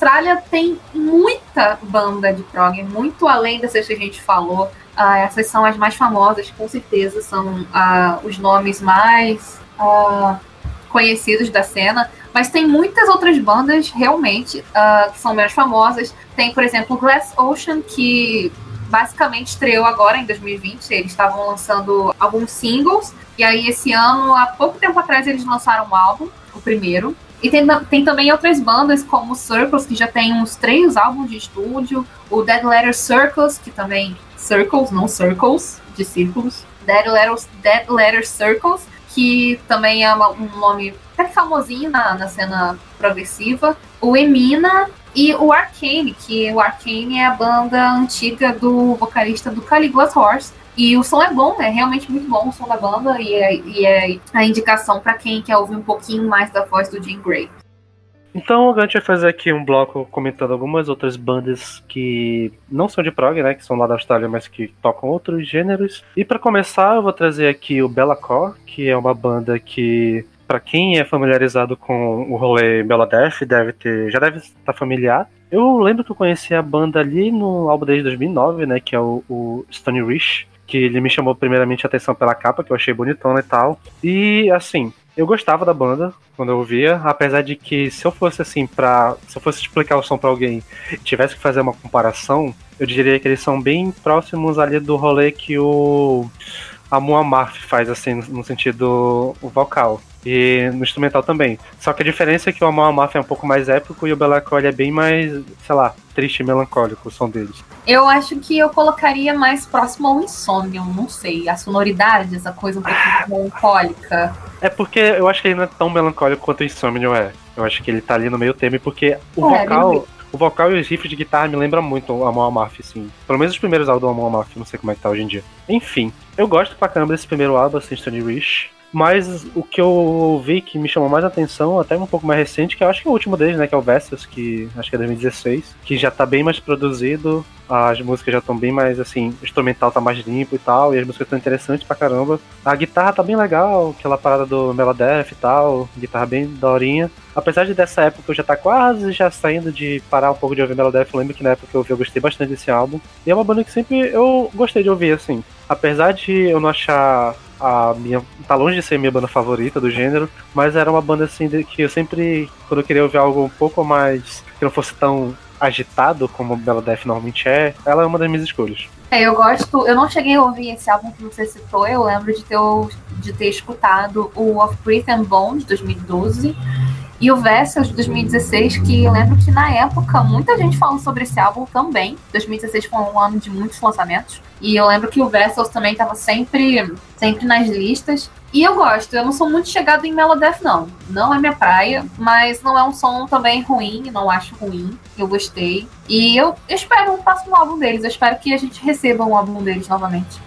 Austrália tem muita banda de prog, muito além dessas que a gente falou. Ah, essas são as mais famosas, com certeza, são ah, os nomes mais ah, conhecidos da cena. Mas tem muitas outras bandas, realmente, que são menos famosas. Tem, por exemplo, Glass Ocean, que basicamente estreou agora, em 2020. Eles estavam lançando alguns singles. E aí, esse ano, há pouco tempo atrás, eles lançaram um álbum, o primeiro. E tem, tem também outras bandas como Circles, que já tem uns três álbuns de estúdio. O Dead Letter Circles, que também. Circles, não Circles, de círculos. Dead Letter, Dead Letter Circles, que também é uma, um nome até famosinho na, na cena progressiva. O Emina e o Arcane, que o Arcane é a banda antiga do vocalista do Caligula's Horse. E o som é bom, é realmente muito bom o som da banda e é, e é a indicação para quem quer ouvir um pouquinho mais da voz do Jim Gray. Então a gente vai fazer aqui um bloco comentando algumas outras bandas que não são de prog, né, que são lá da Austrália, mas que tocam outros gêneros. E para começar, eu vou trazer aqui o Bellacore, que é uma banda que para quem é familiarizado com o rolê Meladeth, deve ter, já deve estar familiar. Eu lembro que eu conheci a banda ali no álbum desde 2009, né, que é o, o Stone Rich, que ele me chamou primeiramente a atenção pela capa, que eu achei bonitona e tal. E assim, eu gostava da banda quando eu ouvia, apesar de que se eu fosse assim para, se eu fosse explicar o som para alguém, e tivesse que fazer uma comparação, eu diria que eles são bem próximos ali do rolê que o a Muammar faz assim no sentido vocal e no instrumental também. Só que a diferença é que o Máfia é um pouco mais épico e o Belacole é bem mais, sei lá, triste e melancólico o som deles. Eu acho que eu colocaria mais próximo ao Insomnium, não sei. A sonoridade, essa coisa um pouco melancólica. É porque eu acho que ele não é tão melancólico quanto o Insomnium é. Eu acho que ele tá ali no meio termo, porque o É, vocal. O vocal e os riffs de guitarra me lembram muito o Amon Amarth, assim. Pelo menos os primeiros álbuns do Amon Amarth, não sei como é que tá hoje em dia. Enfim, eu gosto pra caramba desse primeiro álbum, assim, Stone Rich. Mas o que eu ouvi que me chamou mais atenção, até um pouco mais recente, que eu acho que é o último deles, né? Que é o Versus, que acho que é 2016, que já tá bem mais produzido, as músicas já estão bem mais assim, o instrumental tá mais limpo e tal, e as músicas estão interessantes pra caramba. A guitarra tá bem legal, aquela parada do Meladeth e tal, guitarra bem daorinha. Apesar de dessa época eu já tá quase já saindo de parar um pouco de ouvir Meladeth, eu lembro que na época eu ouvi eu gostei bastante desse álbum. E é uma banda que sempre eu gostei de ouvir, assim. Apesar de eu não achar a minha. tá longe de ser minha banda favorita do gênero, mas era uma banda assim que eu sempre, quando eu queria ouvir algo um pouco mais que não fosse tão agitado como Bela Death normalmente é, ela é uma das minhas escolhas. É, eu gosto. Eu não cheguei a ouvir esse álbum que você citou. Eu lembro de ter, de ter escutado o Of Breath and Bone de 2012 e o Vessels de 2016, que eu lembro que na época muita gente falou sobre esse álbum também. 2016 foi um ano de muitos lançamentos. E eu lembro que o Vessels também estava sempre, sempre nas listas. E eu gosto, eu não sou muito chegado em Melodeath, não. Não é minha praia, mas não é um som também ruim, não acho ruim. Eu gostei. E eu espero um próximo álbum deles. Eu espero que a gente receba um álbum deles novamente.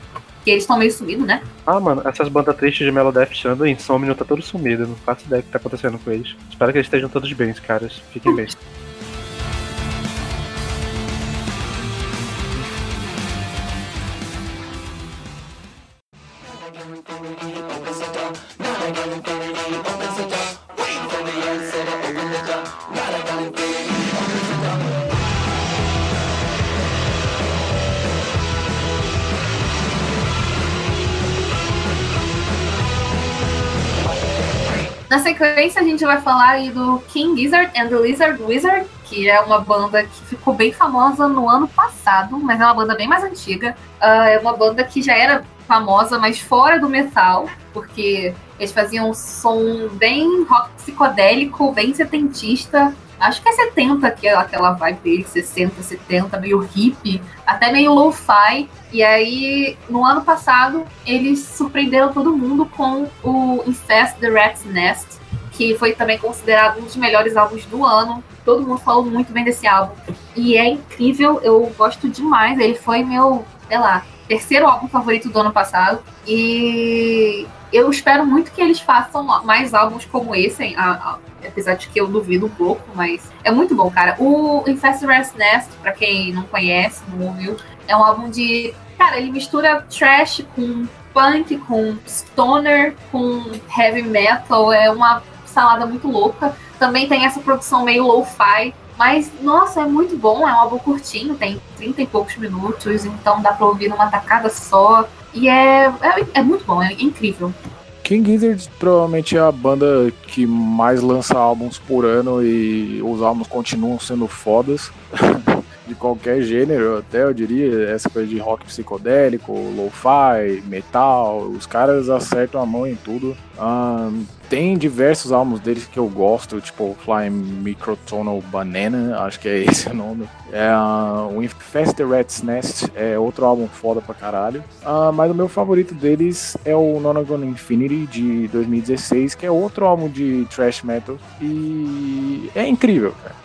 Porque eles estão meio sumidos, né? Ah, mano, essas bandas tristes de Melodeath tirando Insomnio tá todo sumido. Não faço ideia do que tá acontecendo com eles. Espero que eles estejam todos bem, caras. Fiquem bem. [laughs] Na sequência, a gente vai falar aí do King Gizzard and the Lizard Wizard, que é uma banda que ficou bem famosa no ano passado, mas é uma banda bem mais antiga. Uh, é uma banda que já era famosa, mas fora do metal, porque eles faziam um som bem rock psicodélico, bem setentista. Acho que é 70 aquela, aquela vibe dele, 60, 70, meio hippie, até meio lo-fi. E aí, no ano passado, eles surpreenderam todo mundo com o Infest the Rat's Nest, que foi também considerado um dos melhores álbuns do ano. Todo mundo falou muito bem desse álbum. E é incrível, eu gosto demais. Ele foi meu, sei lá, terceiro álbum favorito do ano passado. E eu espero muito que eles façam mais álbuns como esse, a, a, apesar de que eu duvido um pouco, mas é muito bom, cara. O Infest Rest Nest, pra quem não conhece, não ouviu, é um álbum de. Cara, ele mistura trash com punk, com stoner, com heavy metal, é uma salada muito louca. Também tem essa produção meio lo-fi. Mas, nossa, é muito bom. É um álbum curtinho, tem 30 e poucos minutos, então dá pra ouvir numa tacada só. E é, é, é muito bom, é incrível. King Gizzard provavelmente é a banda que mais lança álbuns por ano e os álbuns continuam sendo fodas. [laughs] de qualquer gênero, até eu diria, essa coisa de rock psicodélico, lo-fi, metal, os caras acertam a mão em tudo. Um, tem diversos álbuns deles que eu gosto, tipo Flying Microtonal Banana, acho que é [laughs] esse o nome. É, uh, o Infest Rat's Nest é outro álbum foda pra caralho. Uh, mas o meu favorito deles é o Nonagon Infinity de 2016, que é outro álbum de thrash metal e é incrível, cara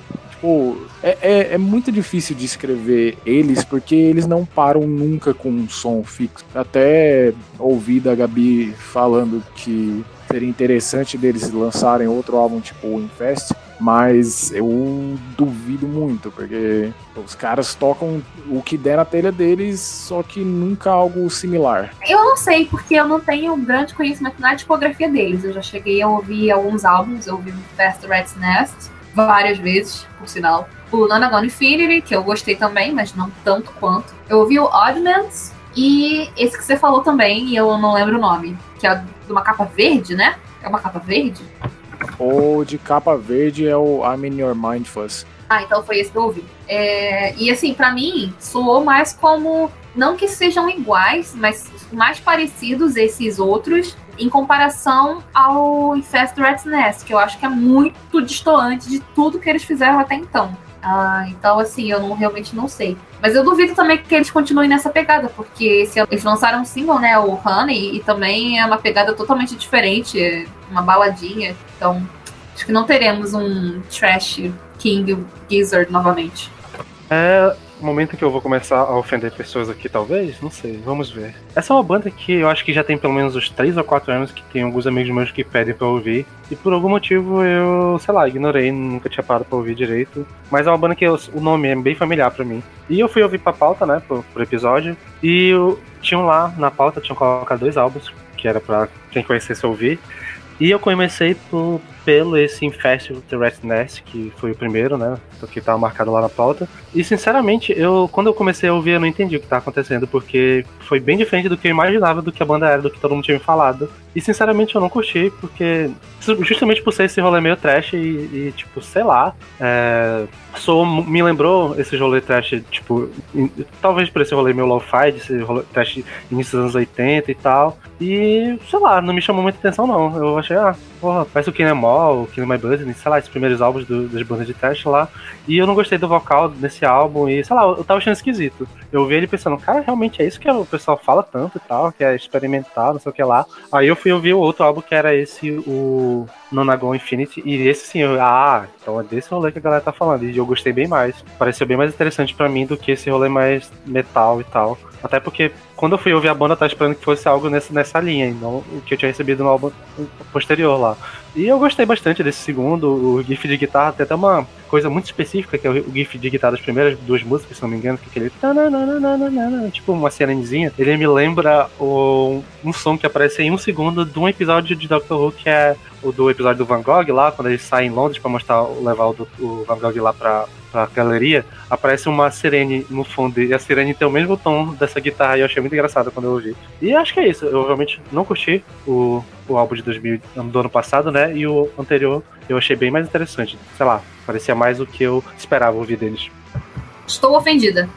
tipo, é, é, é, muito difícil de escrever eles porque eles não param nunca com um som fixo. Até ouvi da Gabi falando que seria interessante deles lançarem outro álbum tipo o Infest, mas eu duvido muito, porque os caras tocam o que der na telha deles, só que nunca algo similar. Eu não sei, porque eu não tenho um grande conhecimento na discografia deles. Eu já cheguei a ouvir alguns álbuns, eu ouvi Fast Rat's Nest, várias vezes, por sinal. O Nanagon Infinity, que eu gostei também, mas não tanto quanto. Eu ouvi o Oddments e esse que você falou também, e eu não lembro o nome, que é de uma capa verde, né? É uma capa verde? O de capa verde é o I'm in Your Mind Fuzz. Ah, então foi esse que eu ouvi. É, e assim, para mim, soou mais como. Não que sejam iguais, mas mais parecidos esses outros em comparação ao Infest Rat's Nest, que eu acho que é muito distoante de tudo que eles fizeram até então. Ah, então, assim, eu não, realmente não sei. Mas eu duvido também que eles continuem nessa pegada, porque esse, eles lançaram um single, né, o Honey, e também é uma pegada totalmente diferente, é uma baladinha. Então, acho que não teremos um trash King Gizzard novamente. É, momento que eu vou começar a ofender pessoas aqui, talvez? Não sei, vamos ver. Essa é uma banda que eu acho que já tem pelo menos uns 3 ou 4 anos que tem alguns amigos meus que pedem pra ouvir. E por algum motivo eu, sei lá, ignorei, nunca tinha parado pra ouvir direito. Mas é uma banda que eu, o nome é bem familiar pra mim. E eu fui ouvir pra pauta, né, pro, pro episódio. E eu, tinham lá na pauta, tinham colocado dois álbuns, que era pra quem conhecesse ouvir. E eu comecei por, pelo esse Infest the Rat Nest, que foi o primeiro, né? Que tava marcado lá na pauta. E sinceramente, eu quando eu comecei a ouvir, eu não entendi o que tava acontecendo, porque foi bem diferente do que eu imaginava do que a banda era, do que todo mundo tinha me falado. E sinceramente eu não curti, porque justamente por ser esse rolê meio trash e, e tipo, sei lá, é, sou, me lembrou esse rolê trash, tipo, in, talvez por esse rolê meio lo-fi, esse rolê trash início dos anos 80 e tal. E, sei lá, não me chamou muita atenção não. Eu achei, ah, porra, parece o Kill Em All, o My Business, sei lá, esses primeiros álbuns do, das bandas de trash lá. E eu não gostei do vocal nesse álbum e, sei lá, eu tava achando esquisito. Eu vi ele pensando, cara, realmente é isso que o pessoal fala tanto e tal, que é experimentar, não sei o que lá. Aí eu fui ouvir o outro álbum que era esse, o Nonagon Infinity, e esse sim, eu, ah, então é desse rolê que a galera tá falando. E eu gostei bem mais. Pareceu bem mais interessante para mim do que esse rolê mais metal e tal. Até porque quando eu fui ouvir a banda, eu tava esperando que fosse algo nessa, nessa linha, não o que eu tinha recebido no álbum posterior lá. E eu gostei bastante desse segundo, o GIF de guitarra tem até uma coisa muito específica, que é o GIF de guitarra das primeiras duas músicas, se não me engano, que é aquele. Tipo uma sirenezinha. Ele me lembra o, um som que aparece em um segundo de um episódio de Doctor Who, que é o do episódio do Van Gogh lá, quando ele sai em Londres para mostrar, levar o, o Van Gogh lá pra, pra galeria, aparece uma sirene no fundo, e a sirene tem o mesmo tom dessa guitarra, e eu achei muito engraçado quando eu ouvi. E acho que é isso, eu realmente não curti o, o álbum de 2000, do ano passado, né, e o anterior eu achei bem mais interessante, sei lá, parecia mais o que eu esperava ouvir deles. Estou ofendida.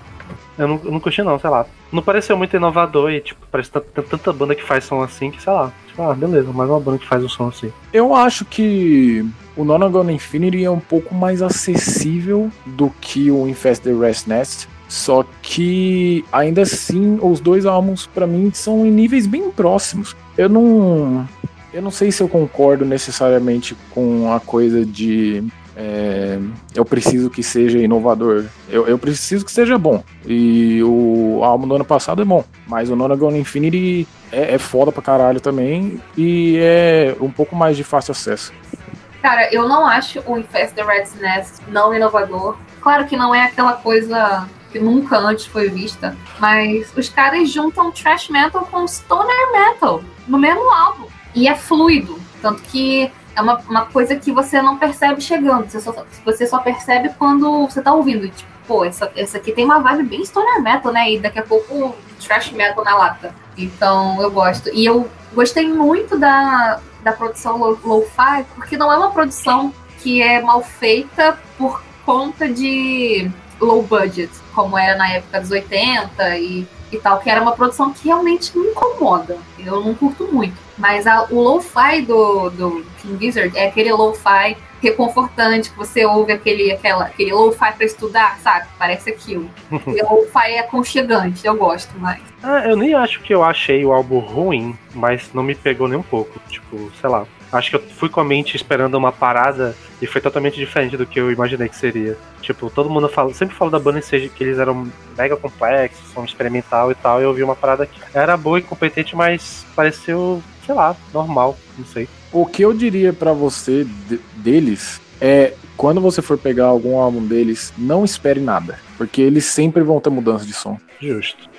Eu não, eu não curti não, sei lá. Não pareceu muito inovador e, tipo, parece que tem tanta banda que faz som assim que, sei lá. Tipo, ah, beleza, mais uma banda que faz um som assim. Eu acho que o Nonagon Infinity é um pouco mais acessível do que o Infest the Rest Nest. Só que ainda assim, os dois álbuns para mim são em níveis bem próximos. Eu não eu não sei se eu concordo necessariamente com a coisa de é, eu preciso que seja inovador. Eu, eu, preciso que seja bom. E o álbum do ano passado é bom. Mas o Nonagon Infinity é, é foda pra caralho também. E é um pouco mais de fácil acesso. Cara, eu não acho o Infest the Red's Nest não inovador. Claro que não é aquela coisa que nunca antes foi vista, mas os caras juntam trash metal com stoner metal no mesmo álbum. E é fluido. Tanto que é uma, uma coisa que você não percebe chegando. Você só, você só percebe quando você tá ouvindo. Tipo, pô, essa, essa aqui tem uma vibe bem stoner metal, né? E daqui a pouco trash metal na lata. Então eu gosto. E eu gostei muito da, da produção lo-fi, porque não é uma produção que é mal feita por conta de low budget, como era na época dos 80 e, e tal, que era uma produção que realmente me incomoda. Eu não curto muito. Mas a, o lo-fi do, do King Gizzard é aquele lo-fi reconfortante, que você ouve aquele, aquela, aquele lo-fi pra estudar, sabe? Parece aquilo. [laughs] e lo-fi é aconchegante, eu gosto mais. Ah, eu nem acho que eu achei o álbum ruim, mas não me pegou nem um pouco. Tipo, sei lá. Acho que eu fui com a mente esperando uma parada e foi totalmente diferente do que eu imaginei que seria. Tipo, todo mundo fala, sempre fala da banda seja que eles eram mega complexos, são experimental e tal, e eu vi uma parada que era boa e competente, mas pareceu, sei lá, normal, não sei. O que eu diria para você de, deles é quando você for pegar algum álbum deles, não espere nada, porque eles sempre vão ter mudança de som. Justo.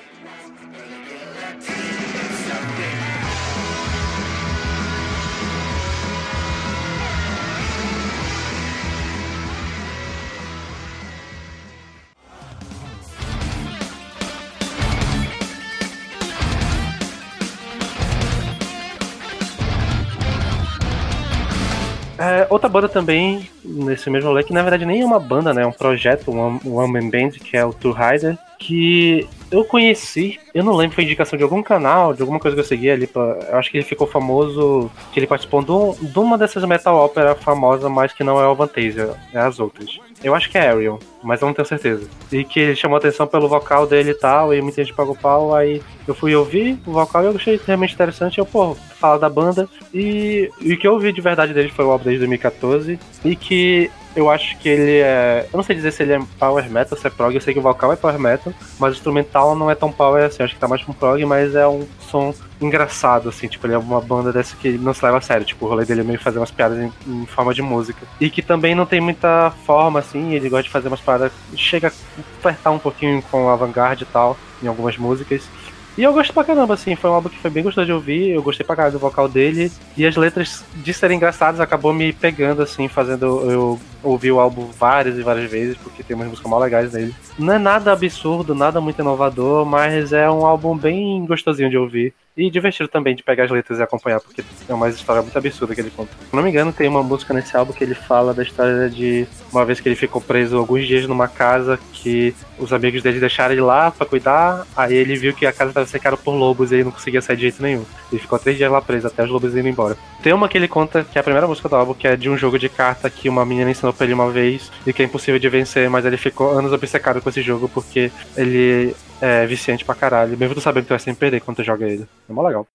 É, outra banda também, nesse mesmo rolê, que na verdade nem é uma banda, né? É um projeto, um, One Band, que é o Tour Rider, que eu conheci, eu não lembro, foi indicação de algum canal, de alguma coisa que eu segui ali. Pra, eu acho que ele ficou famoso, que ele participou de, de uma dessas metal ópera famosa, mas que não é o Vantasia, é as outras. Eu acho que é Ariel, mas eu não tenho certeza. E que ele chamou atenção pelo vocal dele e tal, e muita gente pagou pau, aí eu fui ouvir o vocal e eu achei realmente interessante. Eu, pô, fala da banda. E, e o que eu ouvi de verdade dele foi o álbum desde 2014, e que eu acho que ele é. Eu não sei dizer se ele é power metal, se é prog, eu sei que o vocal é power metal, mas o instrumental não é tão power assim, acho que tá mais pra um prog, mas é um som engraçado, assim, tipo, ele é uma banda dessa que não se leva a sério, tipo, o rolê dele é meio fazer umas piadas em, em forma de música. E que também não tem muita forma, assim, ele gosta de fazer umas paradas, chega a flertar um pouquinho com a vanguarda e tal, em algumas músicas. E eu gosto pra caramba, assim, foi um álbum que foi bem gostoso de ouvir, eu gostei pra caramba do vocal dele, e as letras de serem engraçadas acabou me pegando, assim, fazendo eu ouvir o álbum várias e várias vezes, porque tem umas músicas mal legais nele. Não é nada absurdo, nada muito inovador, mas é um álbum bem gostosinho de ouvir. E divertido também de pegar as letras e acompanhar, porque é uma história muito absurda que ele conta. Se não me engano, tem uma música nesse álbum que ele fala da história de uma vez que ele ficou preso alguns dias numa casa que os amigos dele deixaram ele lá para cuidar, aí ele viu que a casa estava cercada por lobos e ele não conseguia sair de jeito nenhum. Ele ficou três dias lá preso até os lobos irem embora. Tem uma que ele conta, que é a primeira música do álbum, que é de um jogo de carta que uma menina ensinou pra ele uma vez e que é impossível de vencer, mas ele ficou anos obcecado com esse jogo porque ele é viciante pra caralho, mesmo tu sabendo que tu vai sempre perder quando tu joga ele. É mó legal.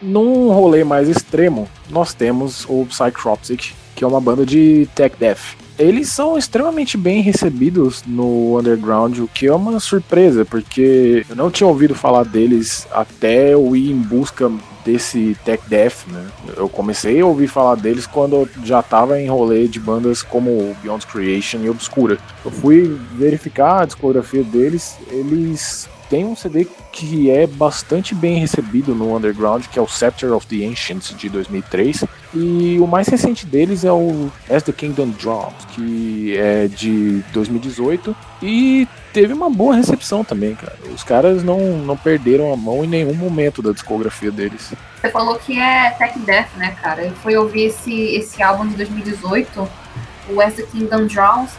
Num rolê mais extremo, nós temos o Psychropsic, que é uma banda de tech death. Eles são extremamente bem recebidos no underground, o que é uma surpresa, porque eu não tinha ouvido falar deles até eu ir em busca desse tech death, né? Eu comecei a ouvir falar deles quando eu já estava em rolê de bandas como Beyond Creation e Obscura. Eu fui verificar a discografia deles, eles tem um CD que é bastante bem recebido no underground, que é o Scepter of the Ancients de 2003, e o mais recente deles é o As the Kingdom Drums, que é de 2018 e teve uma boa recepção também, cara. Os caras não, não perderam a mão em nenhum momento da discografia deles. Você falou que é Tech Death, né, cara? Eu fui ouvir esse, esse álbum de 2018, o As the Kingdom Drums,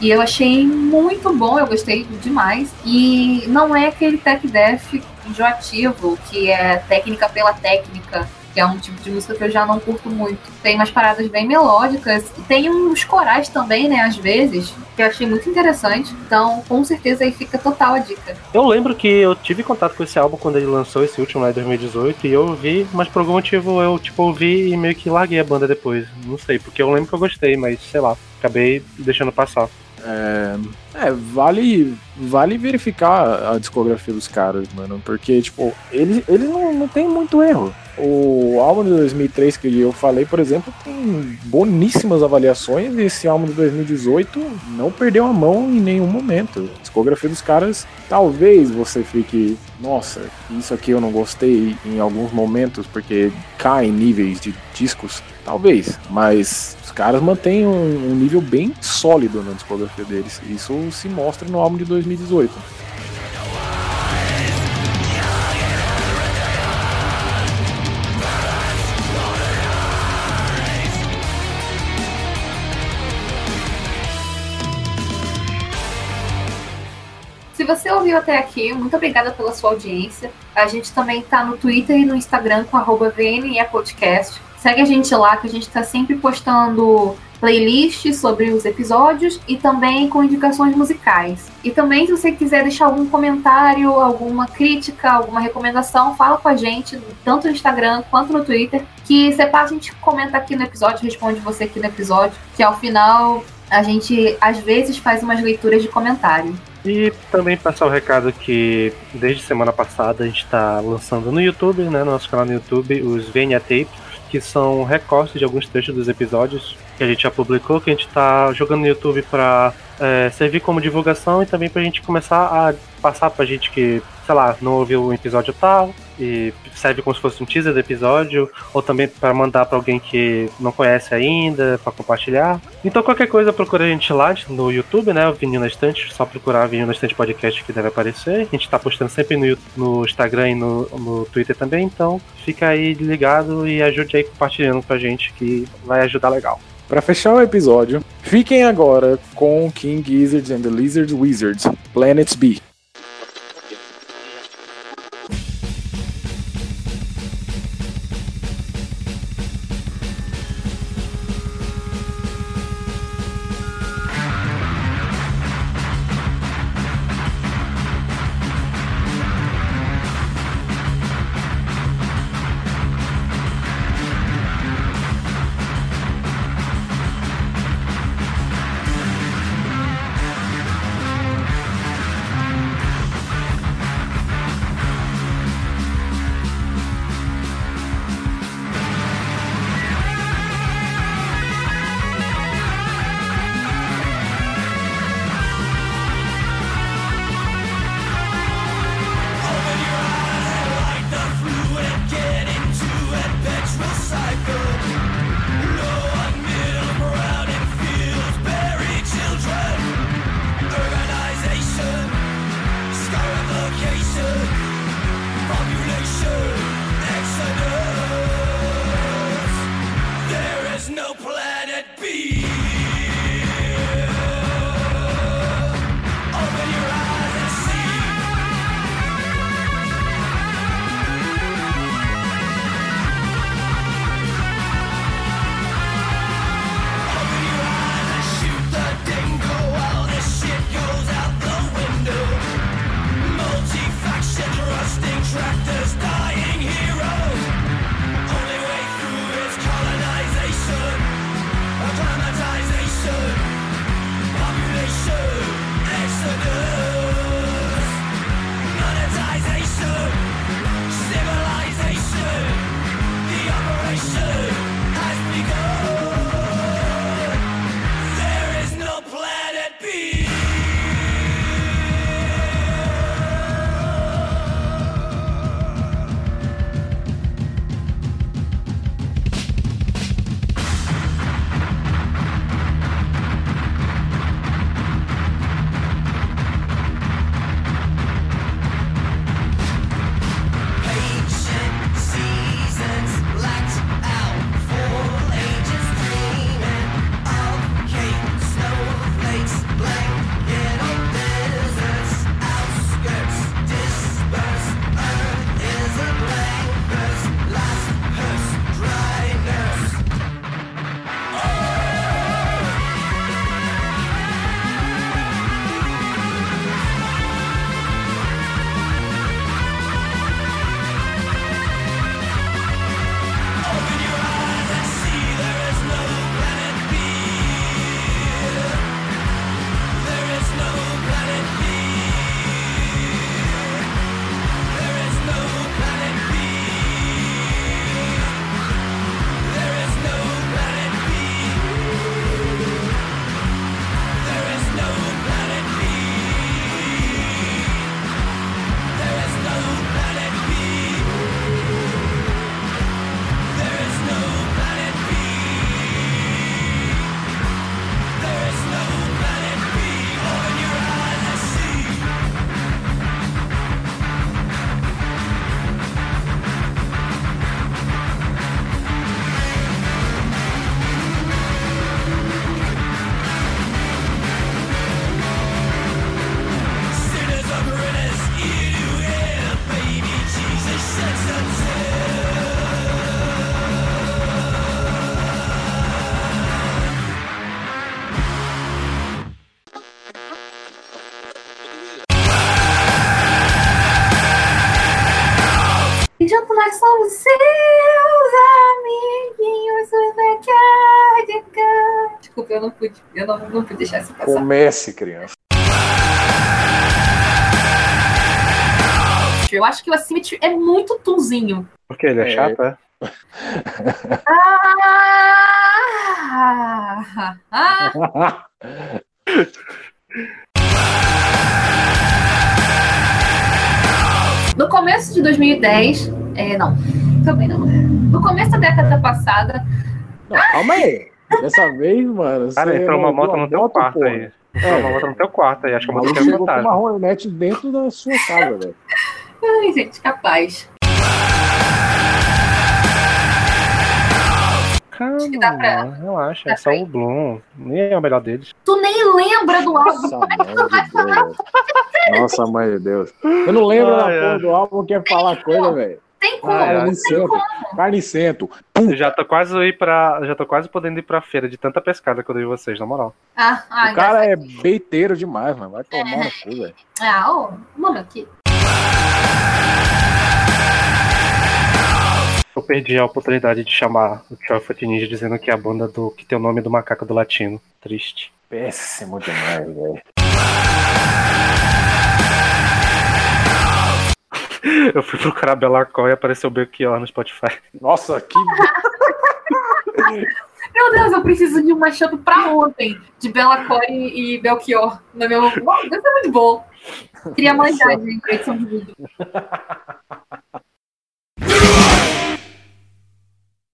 e eu achei muito bom, eu gostei demais. E não é aquele tech death enjoativo, que é técnica pela técnica, que é um tipo de música que eu já não curto muito. Tem umas paradas bem melódicas, tem uns corais também, né, às vezes, que eu achei muito interessante. Então, com certeza aí fica total a dica. Eu lembro que eu tive contato com esse álbum quando ele lançou esse último lá em 2018 e eu ouvi, mas por algum motivo eu tipo ouvi e meio que larguei a banda depois. Não sei, porque eu lembro que eu gostei, mas sei lá, acabei deixando passar. É, é, vale, vale verificar a discografia dos caras, mano, porque, tipo, eles, eles não, não tem muito erro. O álbum de 2003 que eu falei, por exemplo, tem boníssimas avaliações e esse álbum de 2018 não perdeu a mão em nenhum momento. A discografia dos caras, talvez você fique, nossa, isso aqui eu não gostei em alguns momentos porque cai em níveis de discos, talvez, mas os caras mantêm um, um nível bem sólido na discografia deles. Isso se mostra no álbum de 2018. Você ouviu até aqui, muito obrigada pela sua audiência. A gente também está no Twitter e no Instagram com arroba Podcast. Segue a gente lá que a gente está sempre postando playlists sobre os episódios e também com indicações musicais. E também, se você quiser deixar algum comentário, alguma crítica, alguma recomendação, fala com a gente, tanto no Instagram quanto no Twitter, que separa a gente comenta aqui no episódio, responde você aqui no episódio, que ao final a gente às vezes faz umas leituras de comentário. E também passar o recado que desde semana passada a gente está lançando no YouTube, né, no nosso canal no YouTube, os VNA Tapes, que são recortes de alguns trechos dos episódios que a gente já publicou, que a gente está jogando no YouTube para é, servir como divulgação e também para a gente começar a passar para gente que, sei lá, não ouviu o episódio tal e serve como se fosse um teaser do episódio, ou também para mandar para alguém que não conhece ainda, para compartilhar. Então qualquer coisa procura a gente lá no YouTube, né, o Vinil na Estante, só procurar Vinil na Estante Podcast que deve aparecer. A gente está postando sempre no, no Instagram e no, no Twitter também, então fica aí ligado e ajude aí compartilhando com a gente que vai ajudar legal. Para fechar o episódio, fiquem agora com King Gizzards and the Lizard Wizards, Planets B. pude, eu não, não pude deixar isso passar. Comece, criança. Eu acho que o Assimit é muito tunzinho. Porque ele é, É. chato, é? Ah, [laughs] ah, no começo de 2010, é, não, também não. No começo da década passada, Não, calma aí. Dessa vez, mano. Cara, entrou uma moto no teu quarto porra. aí. Entrou uma moto no teu quarto aí. Acho que a moto chegou com uma Hornet dentro da sua casa, velho. ai, gente, capaz. que dá pra- Calma, relaxa. É só o Bloom. Nem é o melhor deles. Tu nem lembra do álbum. Nossa, mãe de Deus. Nossa, mãe de Deus. Eu não lembro da Ai, porra do álbum que é falar coisa, velho. Tem como, Ai, ai. tem Carnicento. como. Carnicento. Eu já tô quase ir pra. Já tô quase podendo ir pra feira de tanta pescada que eu dei vocês, na moral. Ah, ai, O cara é beiteiro demais, mano. Vai tomar no cu, velho. Ah, ô, mano, aqui. Eu perdi a oportunidade de chamar o Chocolate Ninja dizendo que é a banda do que tem o nome do macaco do latino. Triste. Péssimo demais, velho. [laughs] Eu fui procurar Belarcó e apareceu Belchior no Spotify. Nossa, que. [laughs] Meu Deus, eu preciso de um machado pra ontem. De Bela Core e Belchior. No meu... Uau, Deve ser muito bom. Queria manjar de edição de vídeo. [laughs]